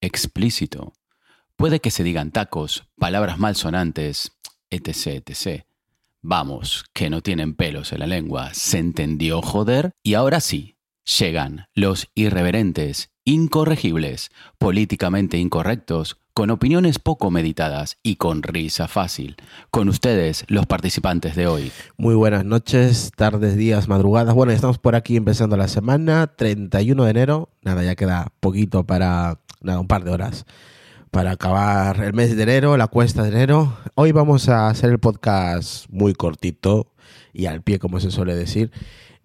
explícito. Puede que se digan tacos, palabras malsonantes, etc, etc. Vamos, que no tienen pelos en la lengua. ¿Se entendió, joder? Y ahora sí, llegan los irreverentes, incorregibles, políticamente incorrectos, con opiniones poco meditadas y con risa fácil. Con ustedes, los participantes de hoy. Muy buenas noches, tardes, días, madrugadas. Bueno, estamos por aquí empezando la semana, 31 de enero. Nada, ya queda poquito para, nada, un par de horas para acabar el mes de enero, la cuesta de enero. Hoy vamos a hacer el podcast muy cortito y al pie, como se suele decir.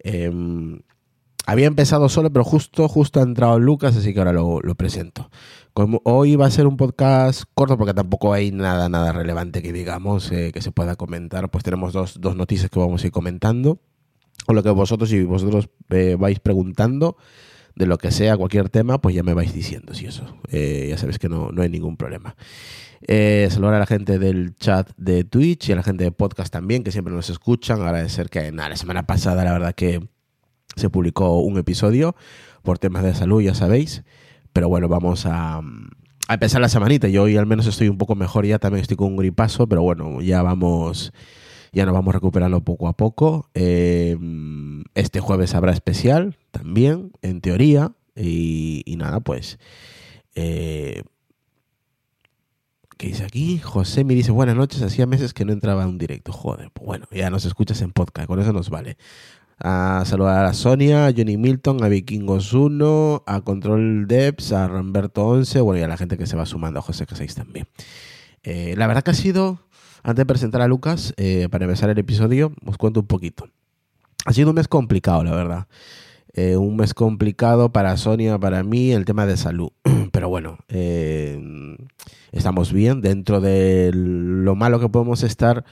Em, había empezado solo, pero justo, justo ha entrado Lucas, así que ahora lo, lo presento. Como hoy va a ser un podcast corto porque tampoco hay nada, nada relevante que digamos eh, que se pueda comentar, pues tenemos dos, dos, noticias que vamos a ir comentando, o lo que vosotros y vosotros eh, vais preguntando de lo que sea, cualquier tema, pues ya me vais diciendo si eso. Eh, ya sabéis que no, no hay ningún problema. Eh, saludar a la gente del chat de Twitch y a la gente de podcast también, que siempre nos escuchan. Agradecer que nada, la semana pasada la verdad que se publicó un episodio por temas de salud, ya sabéis. Pero bueno, vamos a, a empezar la semanita. Yo hoy al menos estoy un poco mejor ya, también estoy con un gripazo, pero bueno, ya vamos, ya nos vamos recuperando poco a poco. Eh, este jueves habrá especial también, en teoría. Y, nada, pues... Eh, ¿Qué dice aquí? José me dice, buenas noches, hacía meses que no entraba a un directo. Joder, pues bueno, ya nos escuchas en podcast, con eso nos vale a saludar a Sonia, a Johnny Milton, a Vikingos 1, a Control Debs, a Ramberto 11, bueno, y a la gente que se va sumando, a José Caséis también. Eh, la verdad que ha sido, antes de presentar a Lucas, eh, para empezar el episodio, os cuento un poquito. Ha sido un mes complicado, la verdad. Eh, un mes complicado para Sonia, para mí, el tema de salud. Pero bueno, estamos bien dentro de lo malo que podemos estar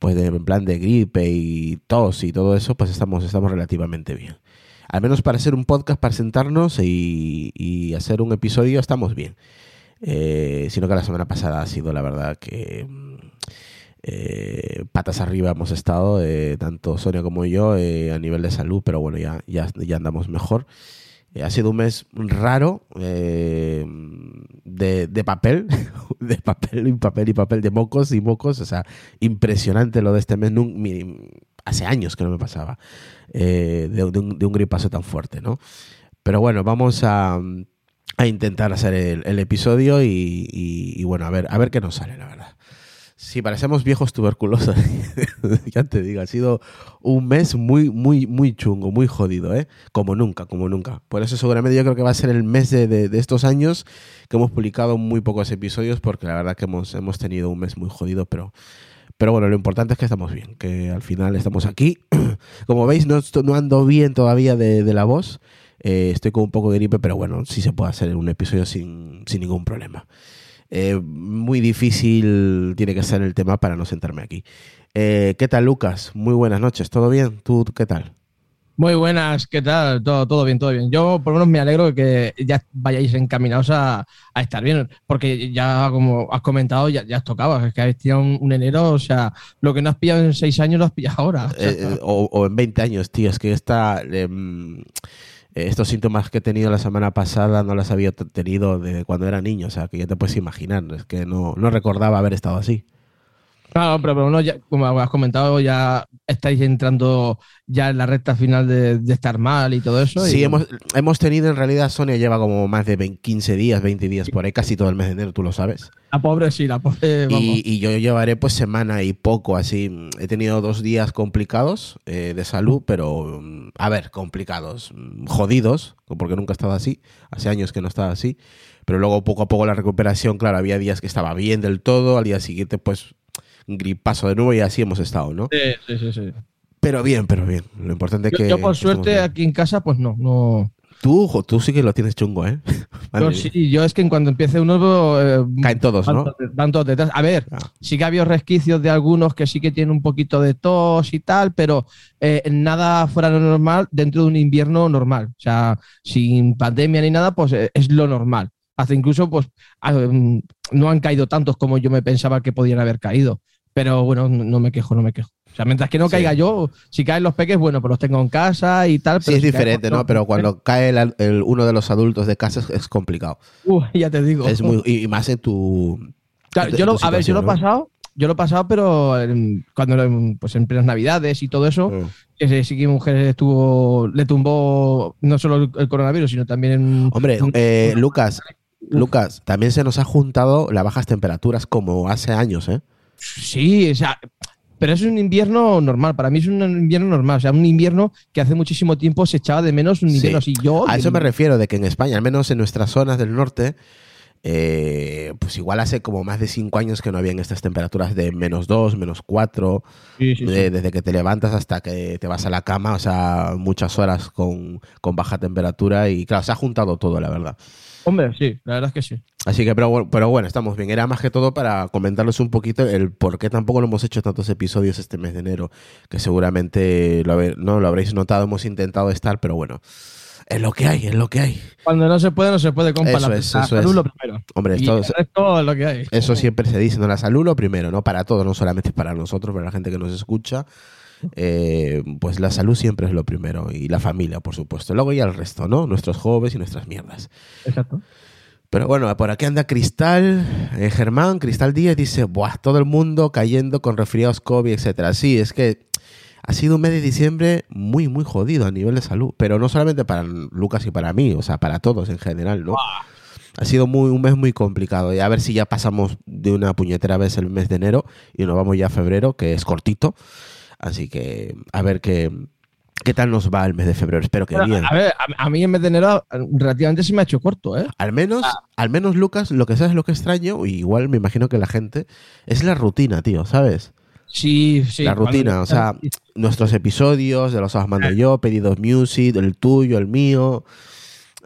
pues de, en plan de gripe y tos y todo eso, pues estamos, estamos relativamente bien. Al menos para hacer un podcast, para sentarnos y, y hacer un episodio, estamos bien. Eh, sino que la semana pasada ha sido la verdad que eh, patas arriba hemos estado, eh, tanto Sonia como yo, a nivel de salud, pero bueno, ya, ya, ya andamos mejor. Eh, ha sido un mes raro eh, de, de, papel, de papel y papel y papel, de mocos y mocos. O sea, impresionante lo de este mes. hace años que no me pasaba eh, de, un, de, un, gripazo tan fuerte, ¿no? Pero bueno, vamos a, a intentar hacer el, episodio y, y, y, bueno, a ver, a ver qué nos sale, la verdad. Sí, parecemos viejos tuberculosos. ya te digo, ha sido un mes muy, muy, muy chungo, muy jodido, ¿eh? Como nunca, como nunca. Por eso seguramente yo creo que va a ser el mes de, de, estos años que hemos publicado muy pocos episodios, porque la verdad que hemos, hemos tenido un mes muy jodido, pero... Pero bueno, lo importante es que estamos bien, que al final estamos aquí. Como veis, no, no ando bien todavía de, de la voz. Eh, estoy con un poco de gripe, pero bueno, sí se puede hacer un episodio sin, sin ningún problema. Eh, muy difícil tiene que ser el tema para no sentarme aquí. Eh, ¿Qué tal, Lucas? Muy buenas noches, ¿todo bien? ¿Tú qué tal? Muy buenas, ¿qué tal? Todo, todo bien, todo bien. Yo por lo menos me alegro de que ya vayáis encaminados a, a estar bien, porque ya como has comentado, ya, ya os tocaba, es que habéis tirado un, un enero, o sea, lo que no has pillado en seis años lo has pillado ahora. O sea, Eh, o, o en 20 años, tío. Es que esta, em, eh, estos síntomas que he tenido la semana pasada no los había tenido de cuando era niño. O sea, que ya te puedes imaginar. Es que no, no recordaba haber estado así. Claro, pero, pero no, ya, como has comentado, ya estáis entrando ya en la recta final de, de estar mal y todo eso. Sí, y- hemos, hemos tenido en realidad, Sonia lleva como más de 20 15 días, 20 días por ahí, casi todo el mes de enero, tú lo sabes. La pobre sí, la pobre, vamos. Y, y yo llevaré pues semana y poco así. He tenido dos días complicados eh, de salud, pero mm, a ver, complicados, mm, jodidos, porque nunca he estado así. Hace años que no estaba así. Pero luego poco a poco la recuperación, claro, había días que estaba bien del todo, al día siguiente pues gripazo de nuevo y así hemos estado, ¿no? Sí, sí, sí, sí. Pero bien, pero bien. Lo importante es Yo, que... yo, por suerte bien. aquí en casa, pues no, no. Tú, jo, tú sí que lo tienes chungo, ¿eh? Yo sí, yo es que en cuanto empiece uno, eh, Caen todos, van ¿no? todos- van todos detrás. A ver, Ah. sí que ha habido resquicios de algunos que sí que tienen un poquito de tos y tal, pero eh, nada fuera de lo normal dentro de un invierno normal. O sea, sin pandemia ni nada, pues eh, es lo normal. Hasta incluso, pues, mm, no han caído tantos como yo me pensaba que podían haber caído. Pero bueno, no, me quejo, no me quejo. O sea, mientras que no Sí. caiga yo, si caen los peques, bueno, pues los tengo en casa y tal. Sí, pero es si caen diferente, ¿no? Pero cuando cae el, el- uno de los adultos de casa es, es complicado. Uh, ya te digo. Es muy, y más en tu... Claro, yo tu a ver, yo lo he pasado, yo lo he pasado, pero en- cuando en- pues en plenas navidades y todo eso, Mm. que sí, sí que mi mujer estuvo, le tumbó no solo el, el coronavirus, sino también Hombre, eh, Lucas, Lucas, también se nos ha juntado las bajas temperaturas como hace años, ¿eh? sí, o sea, pero es un invierno normal, para mí es un invierno normal, o sea, un invierno que hace muchísimo tiempo se echaba de menos un Sí. invierno así. Yo A eso me refiero, de que en España, al menos en nuestras zonas del norte, eh, pues igual hace como más de cinco años que no habían estas temperaturas de menos dos, menos cuatro, Sí, sí, sí. de- desde que te levantas hasta que te vas a la cama, o sea, muchas horas con, con baja temperatura y claro, se ha juntado todo, la verdad. Hombre, sí, la verdad es que sí. Así que, pero, bueno- pero bueno, estamos bien. Era más que todo para comentarles un poquito el por qué tampoco lo hemos hecho tantos episodios este mes de enero, que seguramente lo, habe- no lo habréis notado, hemos intentado estar, pero bueno, es lo que hay, es lo que hay. Cuando no se puede, no se puede, compa. Eso la, es, la eso salud es. lo primero. Hombre, esto, es lo que hay. eso siempre se dice, ¿no? La salud lo primero, ¿no? Para todos, no solamente para nosotros, para la gente que nos escucha. Eh, pues la salud siempre es lo primero y la familia, por supuesto. Luego ya el resto, ¿no? Nuestros jóvenes y nuestras mierdas. Exacto. Pero bueno, por aquí anda Cristal, eh, Germán, Cristal Díaz dice, Buah, todo el mundo cayendo con resfriados COVID, etcétera. Sí, es que ha sido un mes de diciembre muy, muy jodido a nivel de salud, pero no solamente para Lucas y para mí, o sea, para todos en general, ¿no? Ha sido muy, un mes muy complicado y a ver si ya pasamos de una puñetera vez el mes de enero y nos vamos ya a febrero, que es cortito. Así que a ver qué, qué tal nos va el mes de febrero. Espero que Bueno, bien. a ver, a, a mí en vez de enero relativamente se me ha hecho corto, ¿eh? Al menos, Ah. al menos, Lucas, lo que sabes lo que extraño, y igual me imagino que la gente, es la rutina, tío, ¿sabes? Sí, sí. la rutina, o sea, nuestros episodios, de los os mando yo, pedidos music, el tuyo, el mío.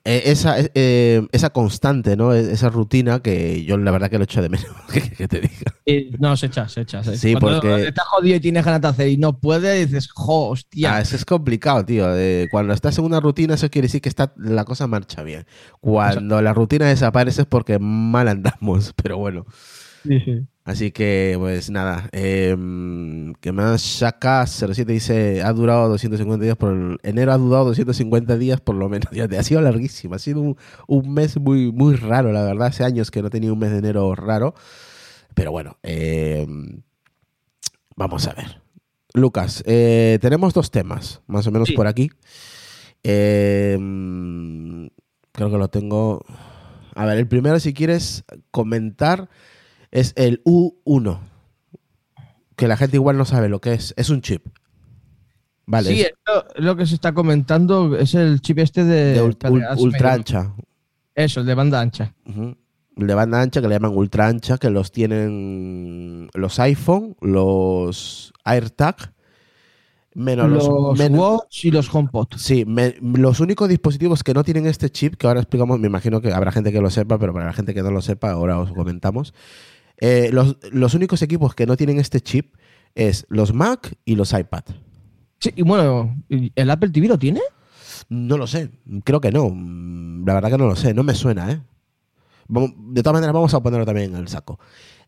Eh, esa, eh, esa constante, ¿no? E- Esa rutina que yo la verdad que lo echo de menos. ¿Qué quieres que te diga? No, se echa, se echa. se- Sí, Cuando porque- estás jodido y tienes ganas de hacer y no puedes, dices, jo, hostia. Ah, eso es complicado, tío. Eh, cuando estás en una rutina, eso quiere decir que está, la cosa marcha bien. Cuando la rutina desaparece es porque mal andamos, pero bueno. Sí, sí. Así que, pues nada. Eh, ¿Qué más? Shaka07 dice: ha durado 250 días por. el- enero ha durado 250 días por lo menos. Ya ha sido larguísimo. Ha sido un, un mes muy, muy raro, la verdad. Hace años que no tenía un mes de enero raro. Pero bueno, eh, vamos a ver. Lucas, eh, tenemos dos temas, más o menos Sí. por aquí. Eh, creo que lo tengo. A ver, el primero, si quieres comentar, es el U1. Que la gente igual no sabe lo que es. Es un chip. Vale. Sí, es lo, lo que se está comentando es el chip este de, de ultra ancha. Eso, el de banda ancha. Ujú. De banda ancha, que le llaman ultra ancha, que los tienen los iPhone, los AirTag, menos los, los menos- Watch y los HomePod. Sí, me- los únicos dispositivos que no tienen este chip, que ahora explicamos, me imagino que habrá gente que lo sepa, pero para la gente que no lo sepa, ahora os comentamos. Eh, los, los únicos equipos que no tienen este chip es los Mac y los iPad. Sí, y bueno, ¿el Apple TV lo tiene? No lo sé, creo que no. La verdad que no lo sé, no me suena, ¿eh? De todas maneras, vamos a ponerlo también en el saco.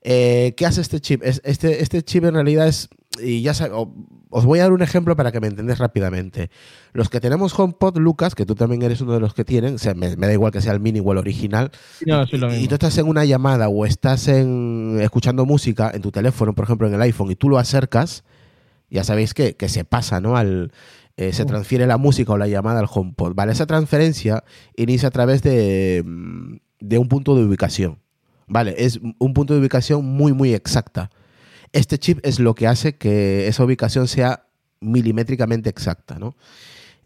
Eh, ¿Qué hace este chip? Este, este chip en realidad es, y ya os voy a dar un ejemplo para que me entendáis rápidamente. Los que tenemos HomePod, Lucas, que tú también eres uno de los que tienen, o sea, me, da igual que sea el mini o el original, y, tú estás en una llamada o estás en, escuchando música en tu teléfono, por ejemplo, en el iPhone, y tú lo acercas, ya sabéis que, que se pasa, ¿no? Al, eh, se transfiere la música o la llamada al HomePod. Vale, esa transferencia inicia a través de, de un punto de ubicación. Vale, es un punto de ubicación muy, muy exacta. Este chip es lo que hace que esa ubicación sea milimétricamente exacta, ¿no?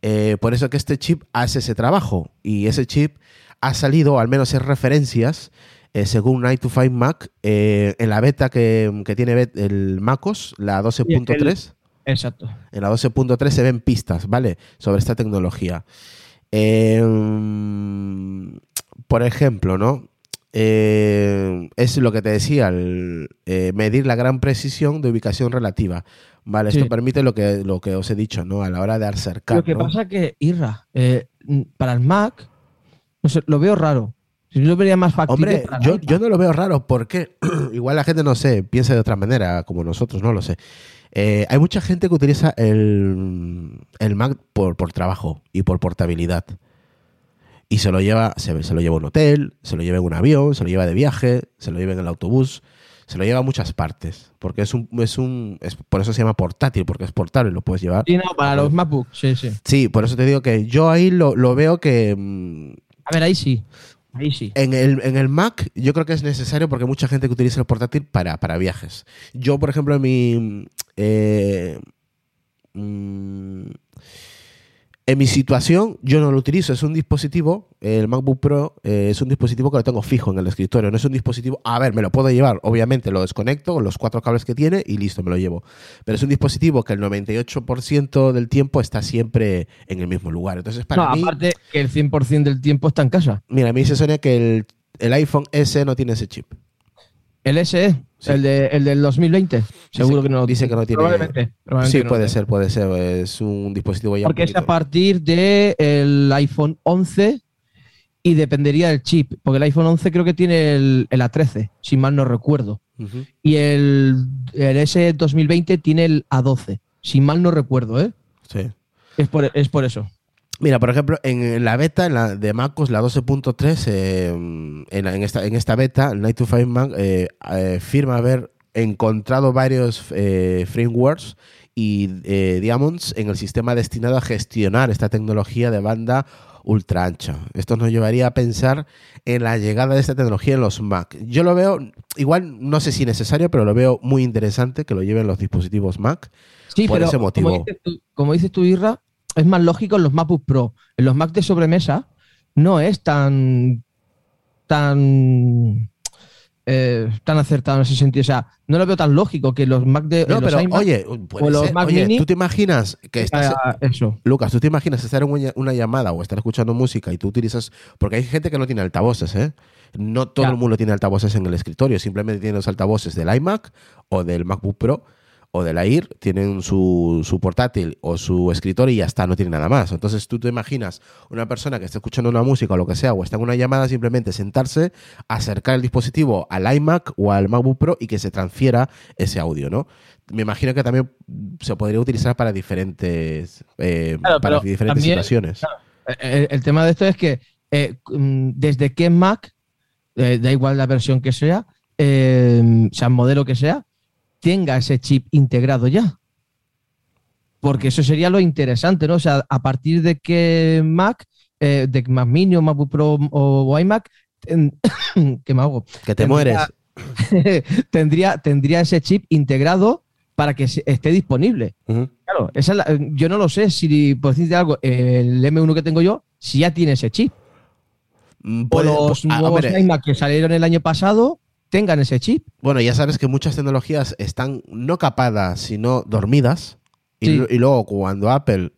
Eh, por eso que este chip hace ese trabajo y ese chip ha salido, al menos en referencias, eh, según Night to Find Mac, en la beta que, que, tiene el MacOS, la 12.3. Exacto. En la 12.3 se ven pistas, ¿vale? Sobre esta tecnología. Eh, por ejemplo, ¿no? Eh, es lo que te decía, eh, medir la gran precisión de ubicación relativa. Vale, esto permite lo que, lo que os he dicho, ¿no? A la hora de acercar. Lo que pasa que, Irra, para el Mac, lo veo raro. Si yo lo vería más factible. Hombre, yo, yo, no lo veo raro porque igual la gente no sé, piensa de otra manera, como nosotros, no lo sé. Eh, hay mucha gente que utiliza el, Mac por, trabajo y por portabilidad. Y se lo lleva, se, lo lleva a un hotel, se lo lleva en un avión, se lo lleva de viaje, se lo lleva en el autobús, se lo lleva a muchas partes. Porque es un, es un, por eso se llama portátil, porque es portable, lo puedes llevar. Sí, no, para los MacBooks, sí, sí. Sí, por eso te digo que yo ahí lo, lo veo que. Mm, a ver, ahí sí. Ahí sí. En el, en el Mac yo creo que es necesario porque hay mucha gente que utiliza el portátil para, para viajes. Yo, por ejemplo, en mi... Eh, mm, en mi situación, yo no lo utilizo. Es un dispositivo, el MacBook Pro eh, es un dispositivo que lo tengo fijo en el escritorio. No es un dispositivo. A ver, me lo puedo llevar. Obviamente lo desconecto con los cuatro cables que tiene y listo, me lo llevo. Pero es un dispositivo que el 98% del tiempo está siempre en el mismo lugar. Entonces, para no, mí. Aparte que el 100% del tiempo está en casa. Mira, me dice Sonia que el, el iPhone S no tiene ese chip. ¿El SE? El, de, el del 2020. Seguro que no. Dice que no tiene. Probablemente. sí, puede ser, puede ser. Es un dispositivo ya. Porque es a partir del iPhone 11 y dependería del chip. Porque el iPhone 11 creo que tiene el, A13, si mal no recuerdo. Y el, el S 2020 tiene el A12, si mal no recuerdo, ¿eh? Sí. Es por, es por eso. Mira, por ejemplo, en la beta en la de MacOS, la 12.3, eh, en, esta, en esta beta, Night to Find Mac eh, eh, firma haber encontrado varios frameworks y diamonds en el sistema destinado a gestionar esta tecnología de banda ultra ancha. Esto nos llevaría a pensar en la llegada de esta tecnología en los Mac. Yo lo veo, igual no sé si necesario, pero lo veo muy interesante que lo lleven los dispositivos Mac. Sí, por ese motivo. Como dices, tú, como dices tú, Irra, es más lógico en los MacBook Pro. En los Mac de sobremesa no es tan tan eh, tan acertado en ese sentido. O sea, no lo veo tan lógico que los Mac de. No, pero oye, los Mac oye tú te imaginas que estás. eso. Lucas, tú te imaginas estar en una, llamada o estar escuchando música y tú utilizas. Porque hay gente que no tiene altavoces, ¿eh? No todo el mundo tiene altavoces en el escritorio, simplemente tiene los altavoces del iMac o del MacBook Pro o de la IR tienen su, su, portátil o su escritorio y ya está, no tiene nada más. Entonces tú te imaginas una persona que está escuchando una música o lo que sea, o está en una llamada, simplemente sentarse, acercar el dispositivo al iMac o al MacBook Pro y que se transfiera ese audio, ¿no? Me imagino que también se podría utilizar para diferentes, eh, para diferentes situaciones. el, tema de esto es que eh, mm, desde que Mac, eh, da igual la versión que sea, sea modelo que sea, tenga ese chip integrado ya. Porque eso sería lo interesante, ¿no? O sea, a partir de que Mac, eh, de Mac Mini o MacBook Pro o, iMac, ¿qué me hago? Que te mueres. tendría, tendría ese chip integrado para que esté disponible. Claro, yo no lo sé si, por decirte algo, el M1 que tengo yo, si ya tiene ese chip. Mm, o los ah, nuevos iMac que salieron el año pasado, tengan ese chip. Bueno, ya sabes que muchas tecnologías están no capadas, sino dormidas. Y, luego cuando Apple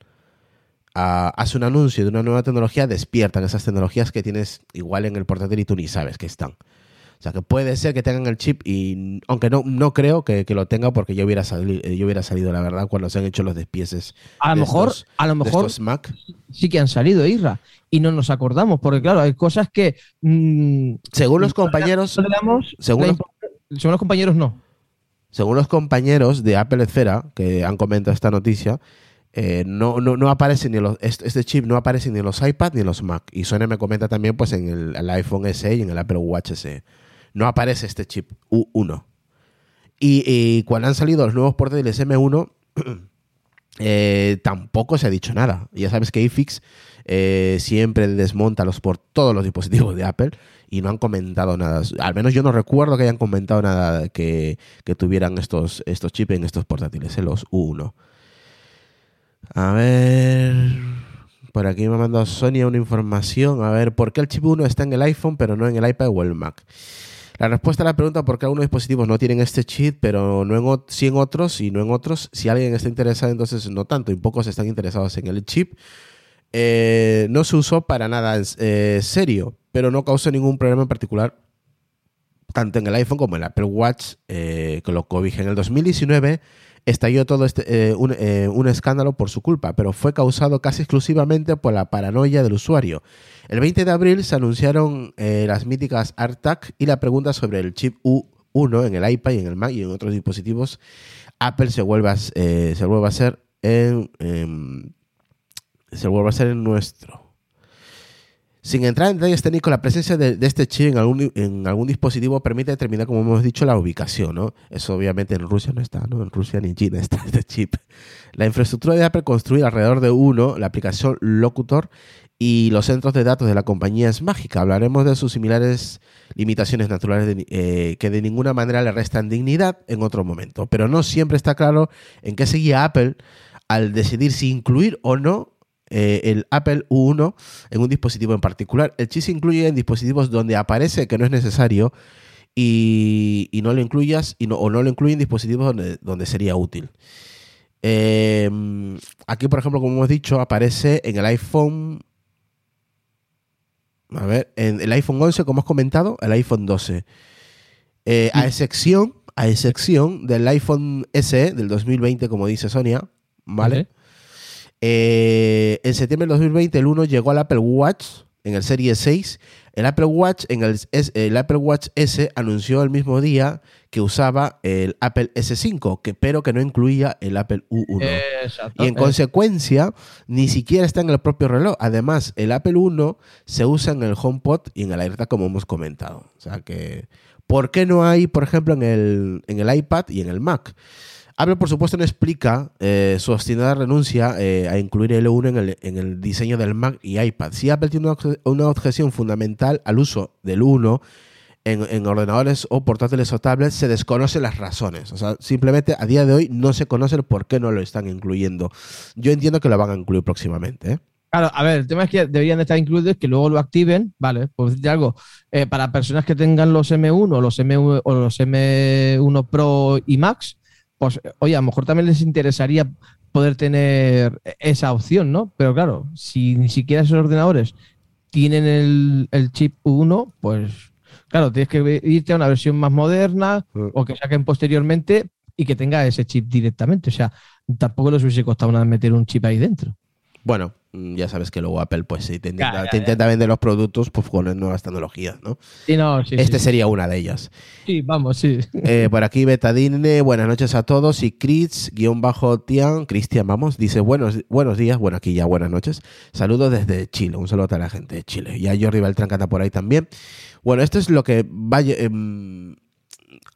ah, hace un anuncio de una nueva tecnología, despiertan esas tecnologías que tienes igual en el portátil y tú ni sabes que están. O sea, que puede ser que tengan el chip y, aunque no, no creo que, que lo tenga porque yo hubiera, salido, yo hubiera salido, la verdad, cuando se han hecho los despieces. A lo de mejor, estos- a lo mejor Mac. sí que han salido, Isra, y no nos acordamos, porque claro, hay cosas que mm, Según los compañeros, no damos según los- import- según los compañeros no. según los compañeros de Apple Esfera que han comentado esta noticia, eh, no, no, no aparece ni los, este, este chip no aparece ni en los iPad ni en los Mac. Y Sonia me comenta también pues en el, el iPhone SE y en el Apple Watch SE. No aparece este chip U1. Y, cuando han salido los nuevos portátiles M1, eh, tampoco se ha dicho nada. Ya sabes que iFix eh, siempre desmonta los por todos los dispositivos de Apple y no han comentado nada. Al menos yo no recuerdo que hayan comentado nada que, tuvieran estos, estos chips en estos portátiles, en los U1. A ver. Por aquí me ha mandado Sonia una información. A ver, ¿por qué el chip 1 está en el iPhone pero no en el iPad o el Mac? La respuesta a la pregunta por qué algunos dispositivos no tienen este chip, pero no en, sí en otros y no en otros. Si alguien está interesado, entonces no tanto. Y pocos están interesados en el chip. Eh, no se usó para nada eh, serio, pero no causó ningún problema en particular, tanto en el iPhone como en el Apple Watch, eh, que lo cobija en el 2019 estalló todo este, eh, un, eh, un escándalo por su culpa, pero fue causado casi exclusivamente por la paranoia del usuario. El 20 de abril se anunciaron eh, las míticas AirTag y la pregunta sobre el chip U1 en el iPad y en el Mac y en otros dispositivos. Apple se vuelve a, se vuelve a en- se vuelve a hacer en nuestro. Sin entrar en detalles técnicos, la presencia de, este chip en algún, dispositivo permite determinar, como hemos dicho, la ubicación. ¿no? Eso obviamente en Rusia no está, ¿no? En Rusia ni en China está este chip. La infraestructura de Apple construida alrededor de uno, la aplicación Locutor y los centros de datos de la compañía es mágica. Hablaremos de sus similares limitaciones naturales eh, que de ninguna manera le restan dignidad en otro momento. Pero no siempre está claro en qué seguía Apple al decidir si incluir o no eh, el Apple U1 en un dispositivo en particular. El chip se incluye en dispositivos donde aparece que no es necesario y, y no lo incluyas y no, o no lo incluye en dispositivos donde, donde sería útil. Eh, aquí, por ejemplo, como hemos dicho, aparece en el iPhone. A ver, en el iPhone 11, como has comentado, el iPhone 12. Eh, a excepción, a excepción del iPhone SE del 2020, como dice Sonia, ¿vale? Vale. Eh, en septiembre del 2020 el 1 llegó al Apple Watch en el Serie 6. El Apple Watch en el, Apple Watch S anunció el mismo día que usaba el Apple S5, que, pero que no incluía el Apple U1. Exacto. Y en consecuencia, ni siquiera está en el propio reloj. Además, el Apple 1 se usa en el HomePod y en el AirTag, como hemos comentado. O sea que, ¿por qué no hay, por ejemplo, en el, en el iPad y en el Mac? Apple, por supuesto, no explica eh, su obstinada renuncia eh, a incluir el L1 en el, en el diseño del Mac y iPad. Si Apple tiene una, obje- una objeción fundamental al uso del 1 en, en ordenadores o portátiles o tablets, se desconocen las razones. O sea, simplemente a día de hoy no se conoce el por qué no lo están incluyendo. Yo entiendo que lo van a incluir próximamente. ¿eh? Claro, a ver, el tema es que deberían de estar incluidos, que luego lo activen, ¿vale? Por decirte algo, para personas que tengan los M1 los M1 o los M1 Pro y Max, pues oye, a lo mejor también les interesaría poder tener esa opción, ¿no? Pero claro, si ni siquiera esos ordenadores tienen el, el chip 1, pues claro, tienes que irte a una versión más moderna Mm. o que saquen posteriormente y que tenga ese chip directamente. O sea, tampoco les hubiese costado nada meter un chip ahí dentro. Bueno, ya sabes que luego Apple pues te intenta, te intenta vender los productos pues, con nuevas tecnologías, ¿no? Sí, no, sí, este sí. sería una de ellas. Sí, vamos, sí. Eh, por aquí Betadine, buenas noches a todos. Y Chris, guion bajo Tian, Cristian, vamos, dice buenos, buenos días, bueno, aquí ya buenas noches. Saludos desde Chile, un saludo a la gente de Chile. Y a Jordi Beltrán que anda por ahí también. Bueno, esto es lo que vaya... em,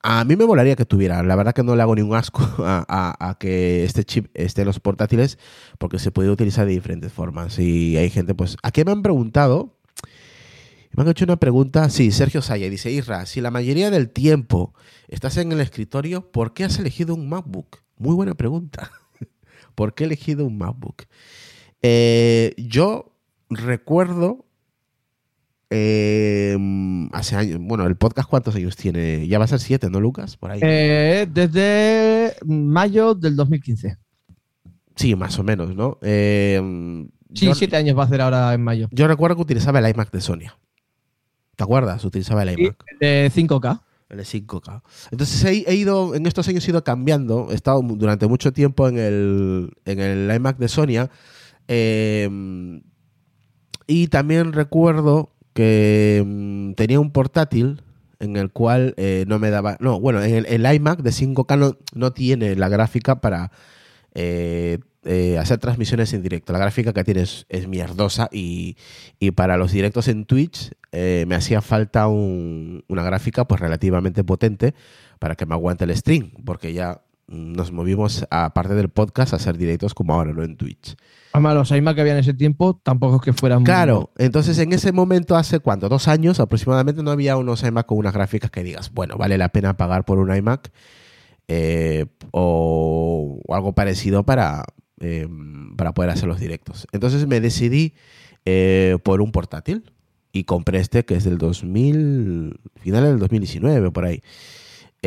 a mí me volaría que tuviera, la verdad que no le hago ningún asco a, a- a que este chip esté en los portátiles porque se puede utilizar de diferentes formas. Y hay gente, pues, aquí me han preguntado, me han hecho una pregunta, sí, Sergio Saya dice, Isra, si la mayoría del tiempo estás en el escritorio, ¿por qué has elegido un MacBook? Muy buena pregunta. ¿Por qué he elegido un MacBook? Eh, yo recuerdo eh, hace años, bueno, el podcast cuántos años tiene, ya va a ser siete, ¿no, Lucas? Por ahí. Eh, desde mayo del 2015. Sí, más o menos, ¿no? Eh, Sí, yo, siete años va a hacer ahora en mayo. yo recuerdo que utilizaba el iMac de Sonia. ¿Te acuerdas? Utilizaba el iMac. de 5K. El 5K. Entonces he, he, ido, en estos años he ido cambiando. He estado durante mucho tiempo en el, en el iMac de Sonia. Eh, y también recuerdo que mm, tenía un portátil en el cual eh, no me daba. No, bueno, el, iMac de 5K no, no, tiene la gráfica para eh, eh, hacer transmisiones en directo. La gráfica que tiene es, mierdosa y, y, para los directos en Twitch me hacía falta un, una gráfica pues relativamente potente para que me aguante el stream, porque ya nos movimos, aparte del podcast, a hacer directos como ahora, no en Twitch. Además, los iMac que había en ese tiempo tampoco es que fueran Claro, muy... entonces en ese momento, hace cuánto, dos años aproximadamente, no había unos iMac con unas gráficas que digas, bueno, vale la pena pagar por un iMac eh, o, o, algo parecido para, eh, para poder hacer los directos. Entonces me decidí eh, por un portátil y compré este que es del 2000, final del 2019, por ahí.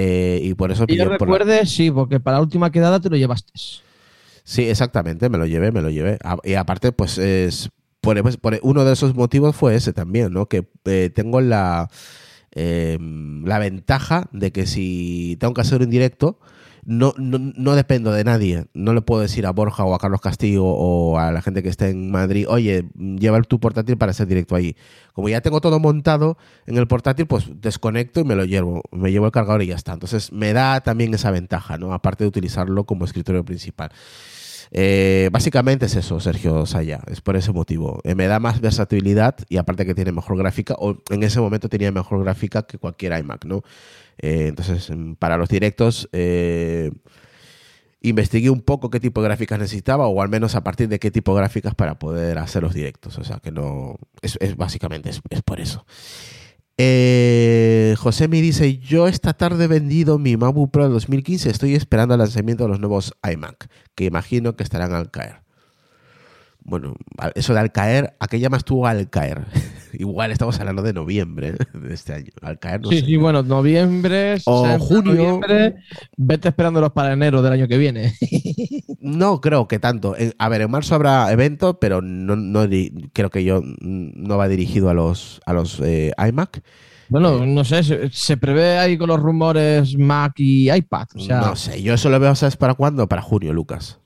Eh, y por eso y yo recuerde, la... sí, porque para la última quedada te lo llevaste. Sí, exactamente, me lo llevé, me lo llevé. Y aparte, pues es por, pues, por uno de esos motivos fue ese también, ¿no? Que eh, tengo la, eh, la ventaja de que si tengo que hacer un directo, no, no, no, dependo de nadie. No le puedo decir a Borja o a Carlos Castillo o a la gente que esté en Madrid, oye, lleva tu portátil para hacer directo ahí. Como ya tengo todo montado en el portátil, pues desconecto y me lo llevo. Me llevo el cargador y ya está. Entonces me da también esa ventaja, ¿no? Aparte de utilizarlo como escritorio principal. Eh, básicamente es eso, Sergio Saya, es por ese motivo. Eh, me da más versatilidad y aparte que tiene mejor gráfica, o en ese momento tenía mejor gráfica que cualquier iMac, ¿no? Eh, entonces, para los directos, eh, investigué un poco qué tipo de gráficas necesitaba, o al menos a partir de qué tipo de gráficas para poder hacer los directos. O sea que no. Es, básicamente es, por eso. Eh, José me dice: Yo esta tarde he vendido mi MacBook Pro 2015. Estoy esperando el lanzamiento de los nuevos iMac, que imagino que estarán al caer. Bueno, eso de al caer, ¿a qué llamas tú al caer? Igual estamos hablando de noviembre de este año. Al caer, no sí, sí, bueno, noviembre o, sea, junio. Noviembre, vete esperándolos para enero del año que viene. no creo que tanto. A ver, en marzo habrá evento, pero no, no creo que yo no va dirigido a los, a los eh, iMac. Bueno, no sé, se, se, prevé ahí con los rumores Mac y iPad. O sea, no sé, yo eso lo veo, ¿sabes para cuándo? Para junio, Lucas.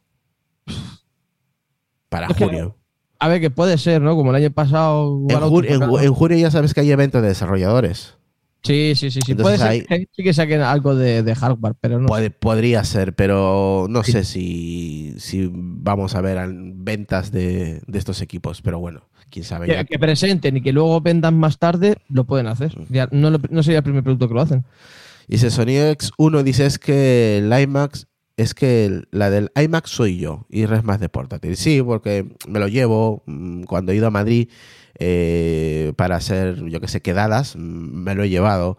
Para junio. A ver, que puede ser, ¿no? Como el año pasado. En, ju en, en, junio ya sabes que hay eventos de desarrolladores. Sí, sí, sí. sí. Puede ser que, sí que saquen algo de, de hardware, pero no. Podría ser, pero no sí. sé si, si vamos a ver ventas de, de, estos equipos, pero bueno, quién sabe. Que, que, presenten y que luego vendan más tarde, lo pueden hacer. Ya, no, no sería el primer producto que lo hacen. Dice Sony X1, dice es que el IMAX es que la del iMac soy yo y es más de portátil. Sí, porque me lo llevo cuando he ido a Madrid eh, para hacer, yo que sé, quedadas, me lo he llevado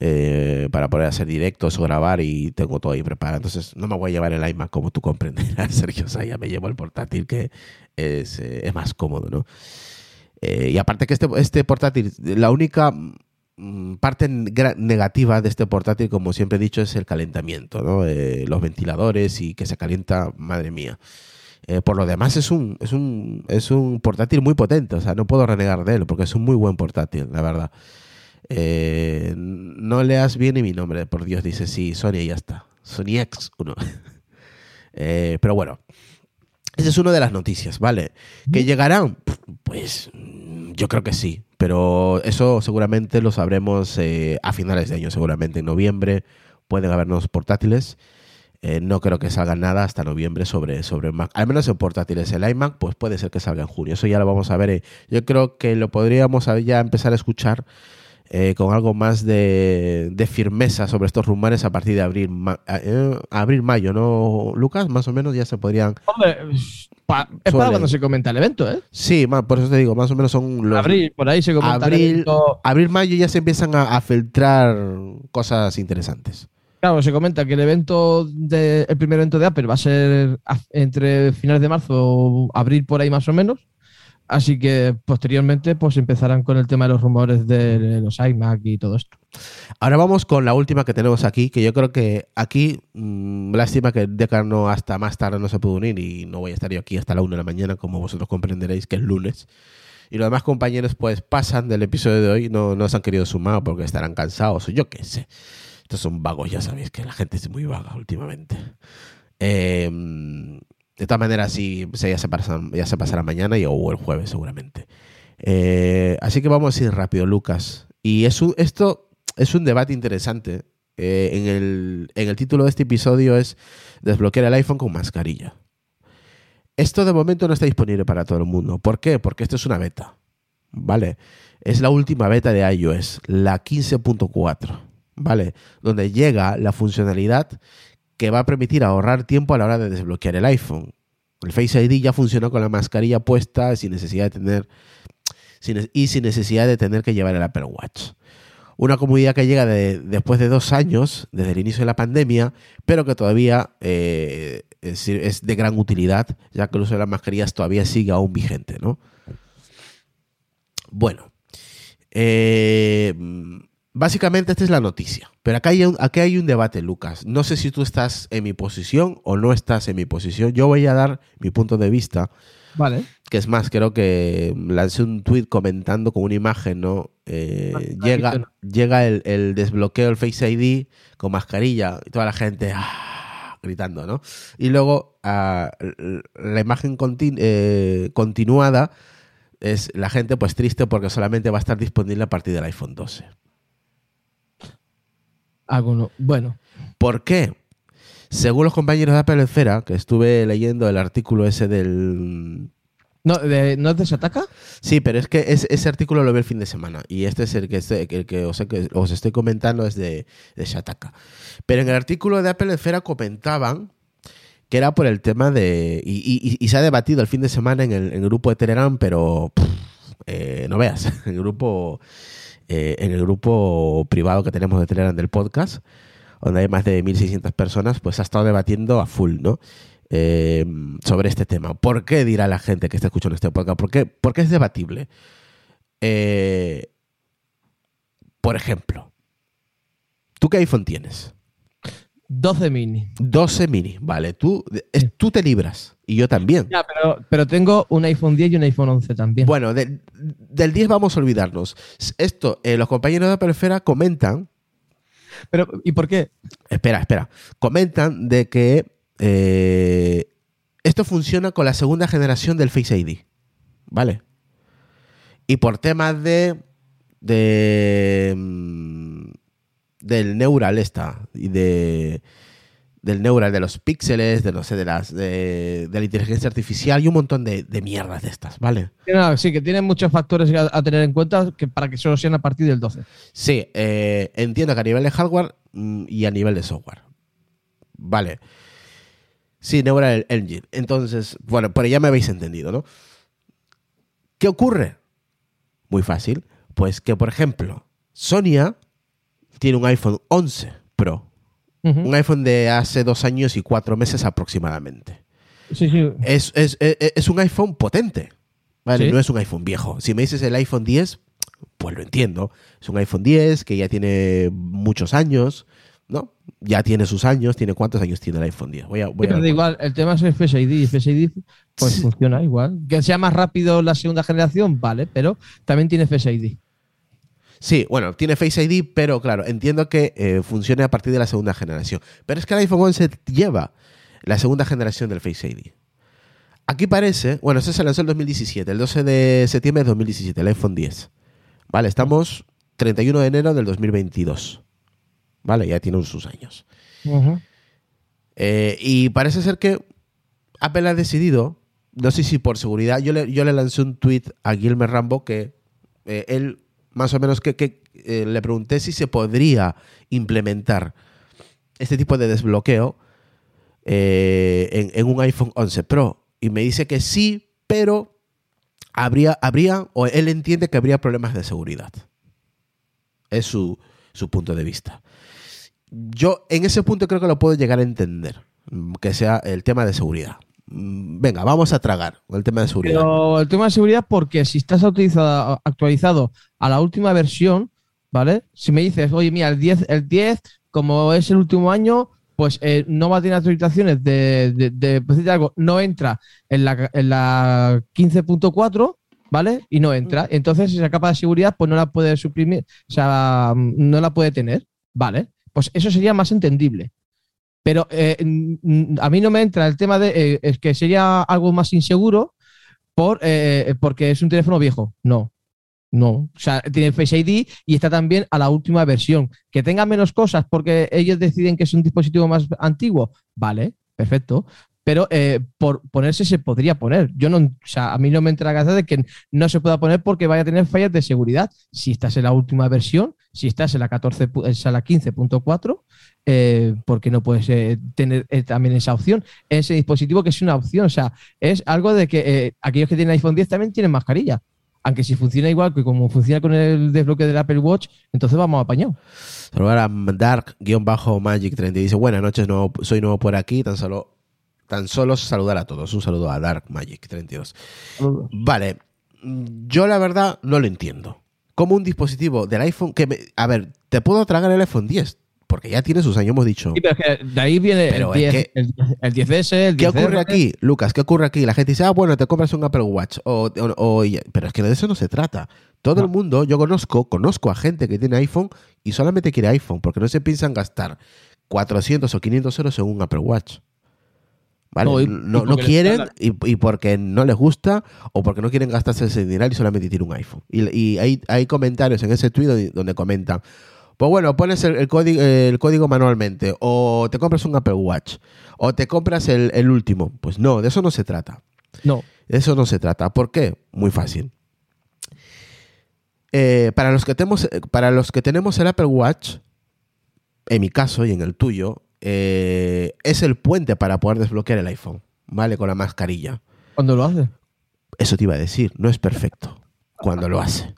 eh, para poder hacer directos o grabar y tengo todo ahí preparado. Entonces no me voy a llevar el iMac como tú comprenderás, Sergio. O sea, ya me llevo el portátil que es, eh, es más cómodo, ¿no? y aparte que este, este portátil, la única parte negativa de este portátil, como siempre he dicho, es el calentamiento, ¿no? Eh, los ventiladores y que se calienta, madre mía. Eh, por lo demás es un, es, un, es un portátil muy potente, o sea, no puedo renegar de él porque es un muy buen portátil, la verdad. Eh, no leas bien ni mi nombre, por Dios, dice, sí, Sony y ya está. Sony X1. pero bueno, esa es una de las noticias, ¿vale? ¿Que llegarán? Pues yo creo que sí, pero eso seguramente lo sabremos eh, a finales de año, seguramente en noviembre pueden haber nuevos portátiles. Eh, no creo que salga nada hasta noviembre sobre, sobre Mac. Al menos en portátiles. El iMac, pues puede ser que salga en junio. Eso ya lo vamos a ver. Eh. Yo creo que lo podríamos ya empezar a escuchar eh, con algo más de, de, firmeza sobre estos rumores a partir de abril, ma, eh, abril, mayo, ¿no, Lucas? Más o menos ya se podrían. Hombre, pa, es para cuando se comenta el evento, ¿eh? Sí, por eso te digo, más o menos son los. Abril, por ahí se comenta abril, el evento. Abril, mayo ya se empiezan a, a, filtrar cosas interesantes. Claro, se comenta que el evento de, el primer evento de Apple va a ser entre finales de marzo o abril por ahí más o menos. Así que posteriormente pues empezarán con el tema de los rumores de los iMac y todo esto. Ahora vamos con la última que tenemos aquí, que yo creo que aquí, mmm, lástima que Decano hasta más tarde no se pudo unir y no voy a estar yo aquí hasta la una de la mañana, como vosotros comprenderéis que es lunes y los demás compañeros pues pasan del episodio de hoy, no, no se han querido sumar porque estarán cansados o yo qué sé. Estos son vagos, ya sabéis que la gente es muy vaga últimamente. Eh, de todas maneras, sí, ya, se pasará, ya se pasará mañana y, o el jueves seguramente. Eh, así que vamos a ir rápido, Lucas. Y es esto es un debate interesante. Eh, en, el, en el título de este episodio es Desbloquear el iPhone con mascarilla. Esto de momento no está disponible para todo el mundo. ¿Por qué? Porque esto es una beta. ¿Vale? Es la última beta de iOS, la 15.4. ¿Vale? Donde llega la funcionalidad que va a permitir ahorrar tiempo a la hora de desbloquear el iPhone. El Face ID ya funcionó con la mascarilla puesta sin necesidad de tener y sin necesidad de tener que llevar el Apple Watch. Una comunidad que llega después de dos años, desde el inicio de la pandemia, pero que todavía eh, es, de gran utilidad, ya que el uso de las mascarillas todavía sigue aún vigente, ¿no? Bueno, eh, básicamente esta es la noticia, pero acá hay, un, hay un debate, Lucas. No sé si tú estás en mi posición o no estás en mi posición. Yo voy a dar mi punto de vista. Vale. Que es más, creo que lancé un tweet comentando con una imagen, ¿no? Eh, ah, llega llega el, el, desbloqueo del Face ID con mascarilla y toda la gente. ¡ah! gritando, ¿no? Y luego ah, la imagen eh, continuada es la gente pues triste porque solamente va a estar disponible a partir del iPhone 12. Bueno. ¿Por qué? Según los compañeros de Apple Esfera, que estuve leyendo el artículo ese del ¿No, de, ¿No es de Shataka? Sí, pero es que ese artículo lo vi el fin de semana y este es el que, este, el que, os, que os, estoy comentando es de, de, Shataka. Pero en el artículo de Apple Esfera comentaban que era por el tema de... Y, se ha debatido el fin de semana en el, grupo de Telegram, pero eh, no veas, el grupo, eh, en el grupo privado que tenemos de Telegram del podcast, donde hay más de 1.600 personas, pues ha estado debatiendo a full, ¿no? Eh, sobre este tema. ¿Por qué dirá la gente que está escuchando este podcast? ¿Por qué, Porque es debatible? Eh, por ejemplo, ¿tú qué iPhone tienes? 12 mini. 12 mini, vale. Tú, tú te libras y yo también. Ya, pero, pero, tengo un iPhone 10 y un iPhone 11 también. Bueno, del 10 vamos a olvidarnos. Esto, eh, los compañeros de Perfera comentan. Pero, ¿y por qué? Espera, espera. Comentan de que eh, esto funciona con la segunda generación del Face ID. ¿Vale? Y por temas de. de mm, del neural esta. Y de. Del neural, de los píxeles, de no sé, de las. de, la inteligencia artificial y un montón de, mierdas de estas, ¿vale? sí, que tienen muchos factores a, tener en cuenta que para que solo sean a partir del 12. Sí, eh, entiendo que a nivel de hardware mm, y a nivel de software. Vale. Sí, Neural Engine. Entonces, bueno, por ya me habéis entendido, ¿no? ¿Qué ocurre? Muy fácil. Pues que, por ejemplo, Sonia tiene un iPhone 11 Pro. Un iPhone de hace dos años y cuatro meses aproximadamente. Sí, sí. Es, un iPhone potente. ¿vale? No es un iPhone viejo. Si me dices el iPhone 10, pues lo entiendo. Es un iPhone 10 que ya tiene muchos años. ¿no? Ya tiene sus años, tiene cuántos años tiene el iPhone 10. Voy a, igual, el tema es el Face ID, Face ID pues funciona igual. Que sea más rápido la segunda generación, vale, pero también tiene Face ID. Sí, bueno, tiene Face ID, pero claro, entiendo que eh, funcione a partir de la segunda generación. Pero es que el iPhone 11 lleva la segunda generación del Face ID. Aquí parece, bueno, este se lanzó en 2017, el 12 de septiembre de 2017, el iPhone 10. Vale, estamos 31 de enero del 2022. ¿vale? Ya tiene sus años. Eh, y parece ser que Apple ha decidido, no sé si por seguridad, yo le, yo le lancé un tweet a Gilmer Rambo que eh, él más o menos que, eh, le pregunté si se podría implementar este tipo de desbloqueo en, en, un iPhone 11 Pro. Y me dice que sí, pero habría, habría, o él entiende que habría problemas de seguridad. Es su, su punto de vista yo en ese punto creo que lo puedo llegar a entender, que sea el tema de seguridad. Mm, venga, vamos a tragar el tema de seguridad. Pero el tema de seguridad, porque si estás actualizado a la última versión, ¿vale? Si me dices, oye, mira, el 10, el 10 como es el último año, pues eh, no va a tener actualizaciones de, de, algo, no entra en la, en la 15.4, ¿vale? Y no entra. Entonces esa capa de seguridad pues no la puede suprimir, o sea, no la puede tener, ¿vale? Pues eso sería más entendible. Pero eh, a mí no me entra el tema de eh, que sería algo más inseguro por, eh, porque es un teléfono viejo. No, no. O sea, tiene Face ID y está también a la última versión. Que tenga menos cosas porque ellos deciden que es un dispositivo más antiguo. Vale, perfecto pero por ponerse se podría poner. Yo no, o sea, a mí no me entra la cabeza de que no se pueda poner porque vaya a tener fallas de seguridad. Si estás en la última versión, si estás en la 14, en la 15.4, eh, porque no puedes eh, tener eh, también esa opción. Ese dispositivo que es una opción, o sea, es algo de que aquellos que tienen iPhone 10 también tienen mascarilla. Aunque si funciona igual que como funciona con el desbloqueo del Apple Watch, entonces vamos apañados. Saludar a Dark-Magic30 dice, buenas noches, no, soy nuevo por aquí, tan solo Tan solo saludar a todos. Un saludo a Dark Magic 32. Vale, yo la verdad no lo entiendo. Como un dispositivo del iPhone que, a ver, te puedo tragar el iPhone 10, porque ya tiene sus años, hemos dicho. Sí, pero es que de ahí viene el, 10, el, 10S, el 10 ¿Qué ocurre aquí, Lucas? ¿Qué ocurre aquí? La gente dice, ah, bueno, te compras un Apple Watch. O, pero es que de eso no se trata. Todo el mundo, yo conozco, conozco a gente que tiene iPhone y solamente quiere iPhone, porque no se piensan gastar 400 o 500 euros en un Apple Watch. No, no, quieren y, porque no les gusta o porque no quieren gastarse ese dinero y solamente tienen un iPhone. Y, hay, hay, comentarios en ese tweet donde, comentan, pues bueno, pones el, código, el código manualmente o te compras un Apple Watch o te compras el, último. Pues no, de eso no se trata. No. De eso no se trata. ¿Por qué? Muy fácil. Eh, para, los que tenemos, para los que tenemos el Apple Watch, en mi caso y en el tuyo, eh, es el puente para poder desbloquear el iPhone, ¿vale? Con la mascarilla. ¿Cuándo lo hace? Eso te iba a decir, no es perfecto cuando lo hace.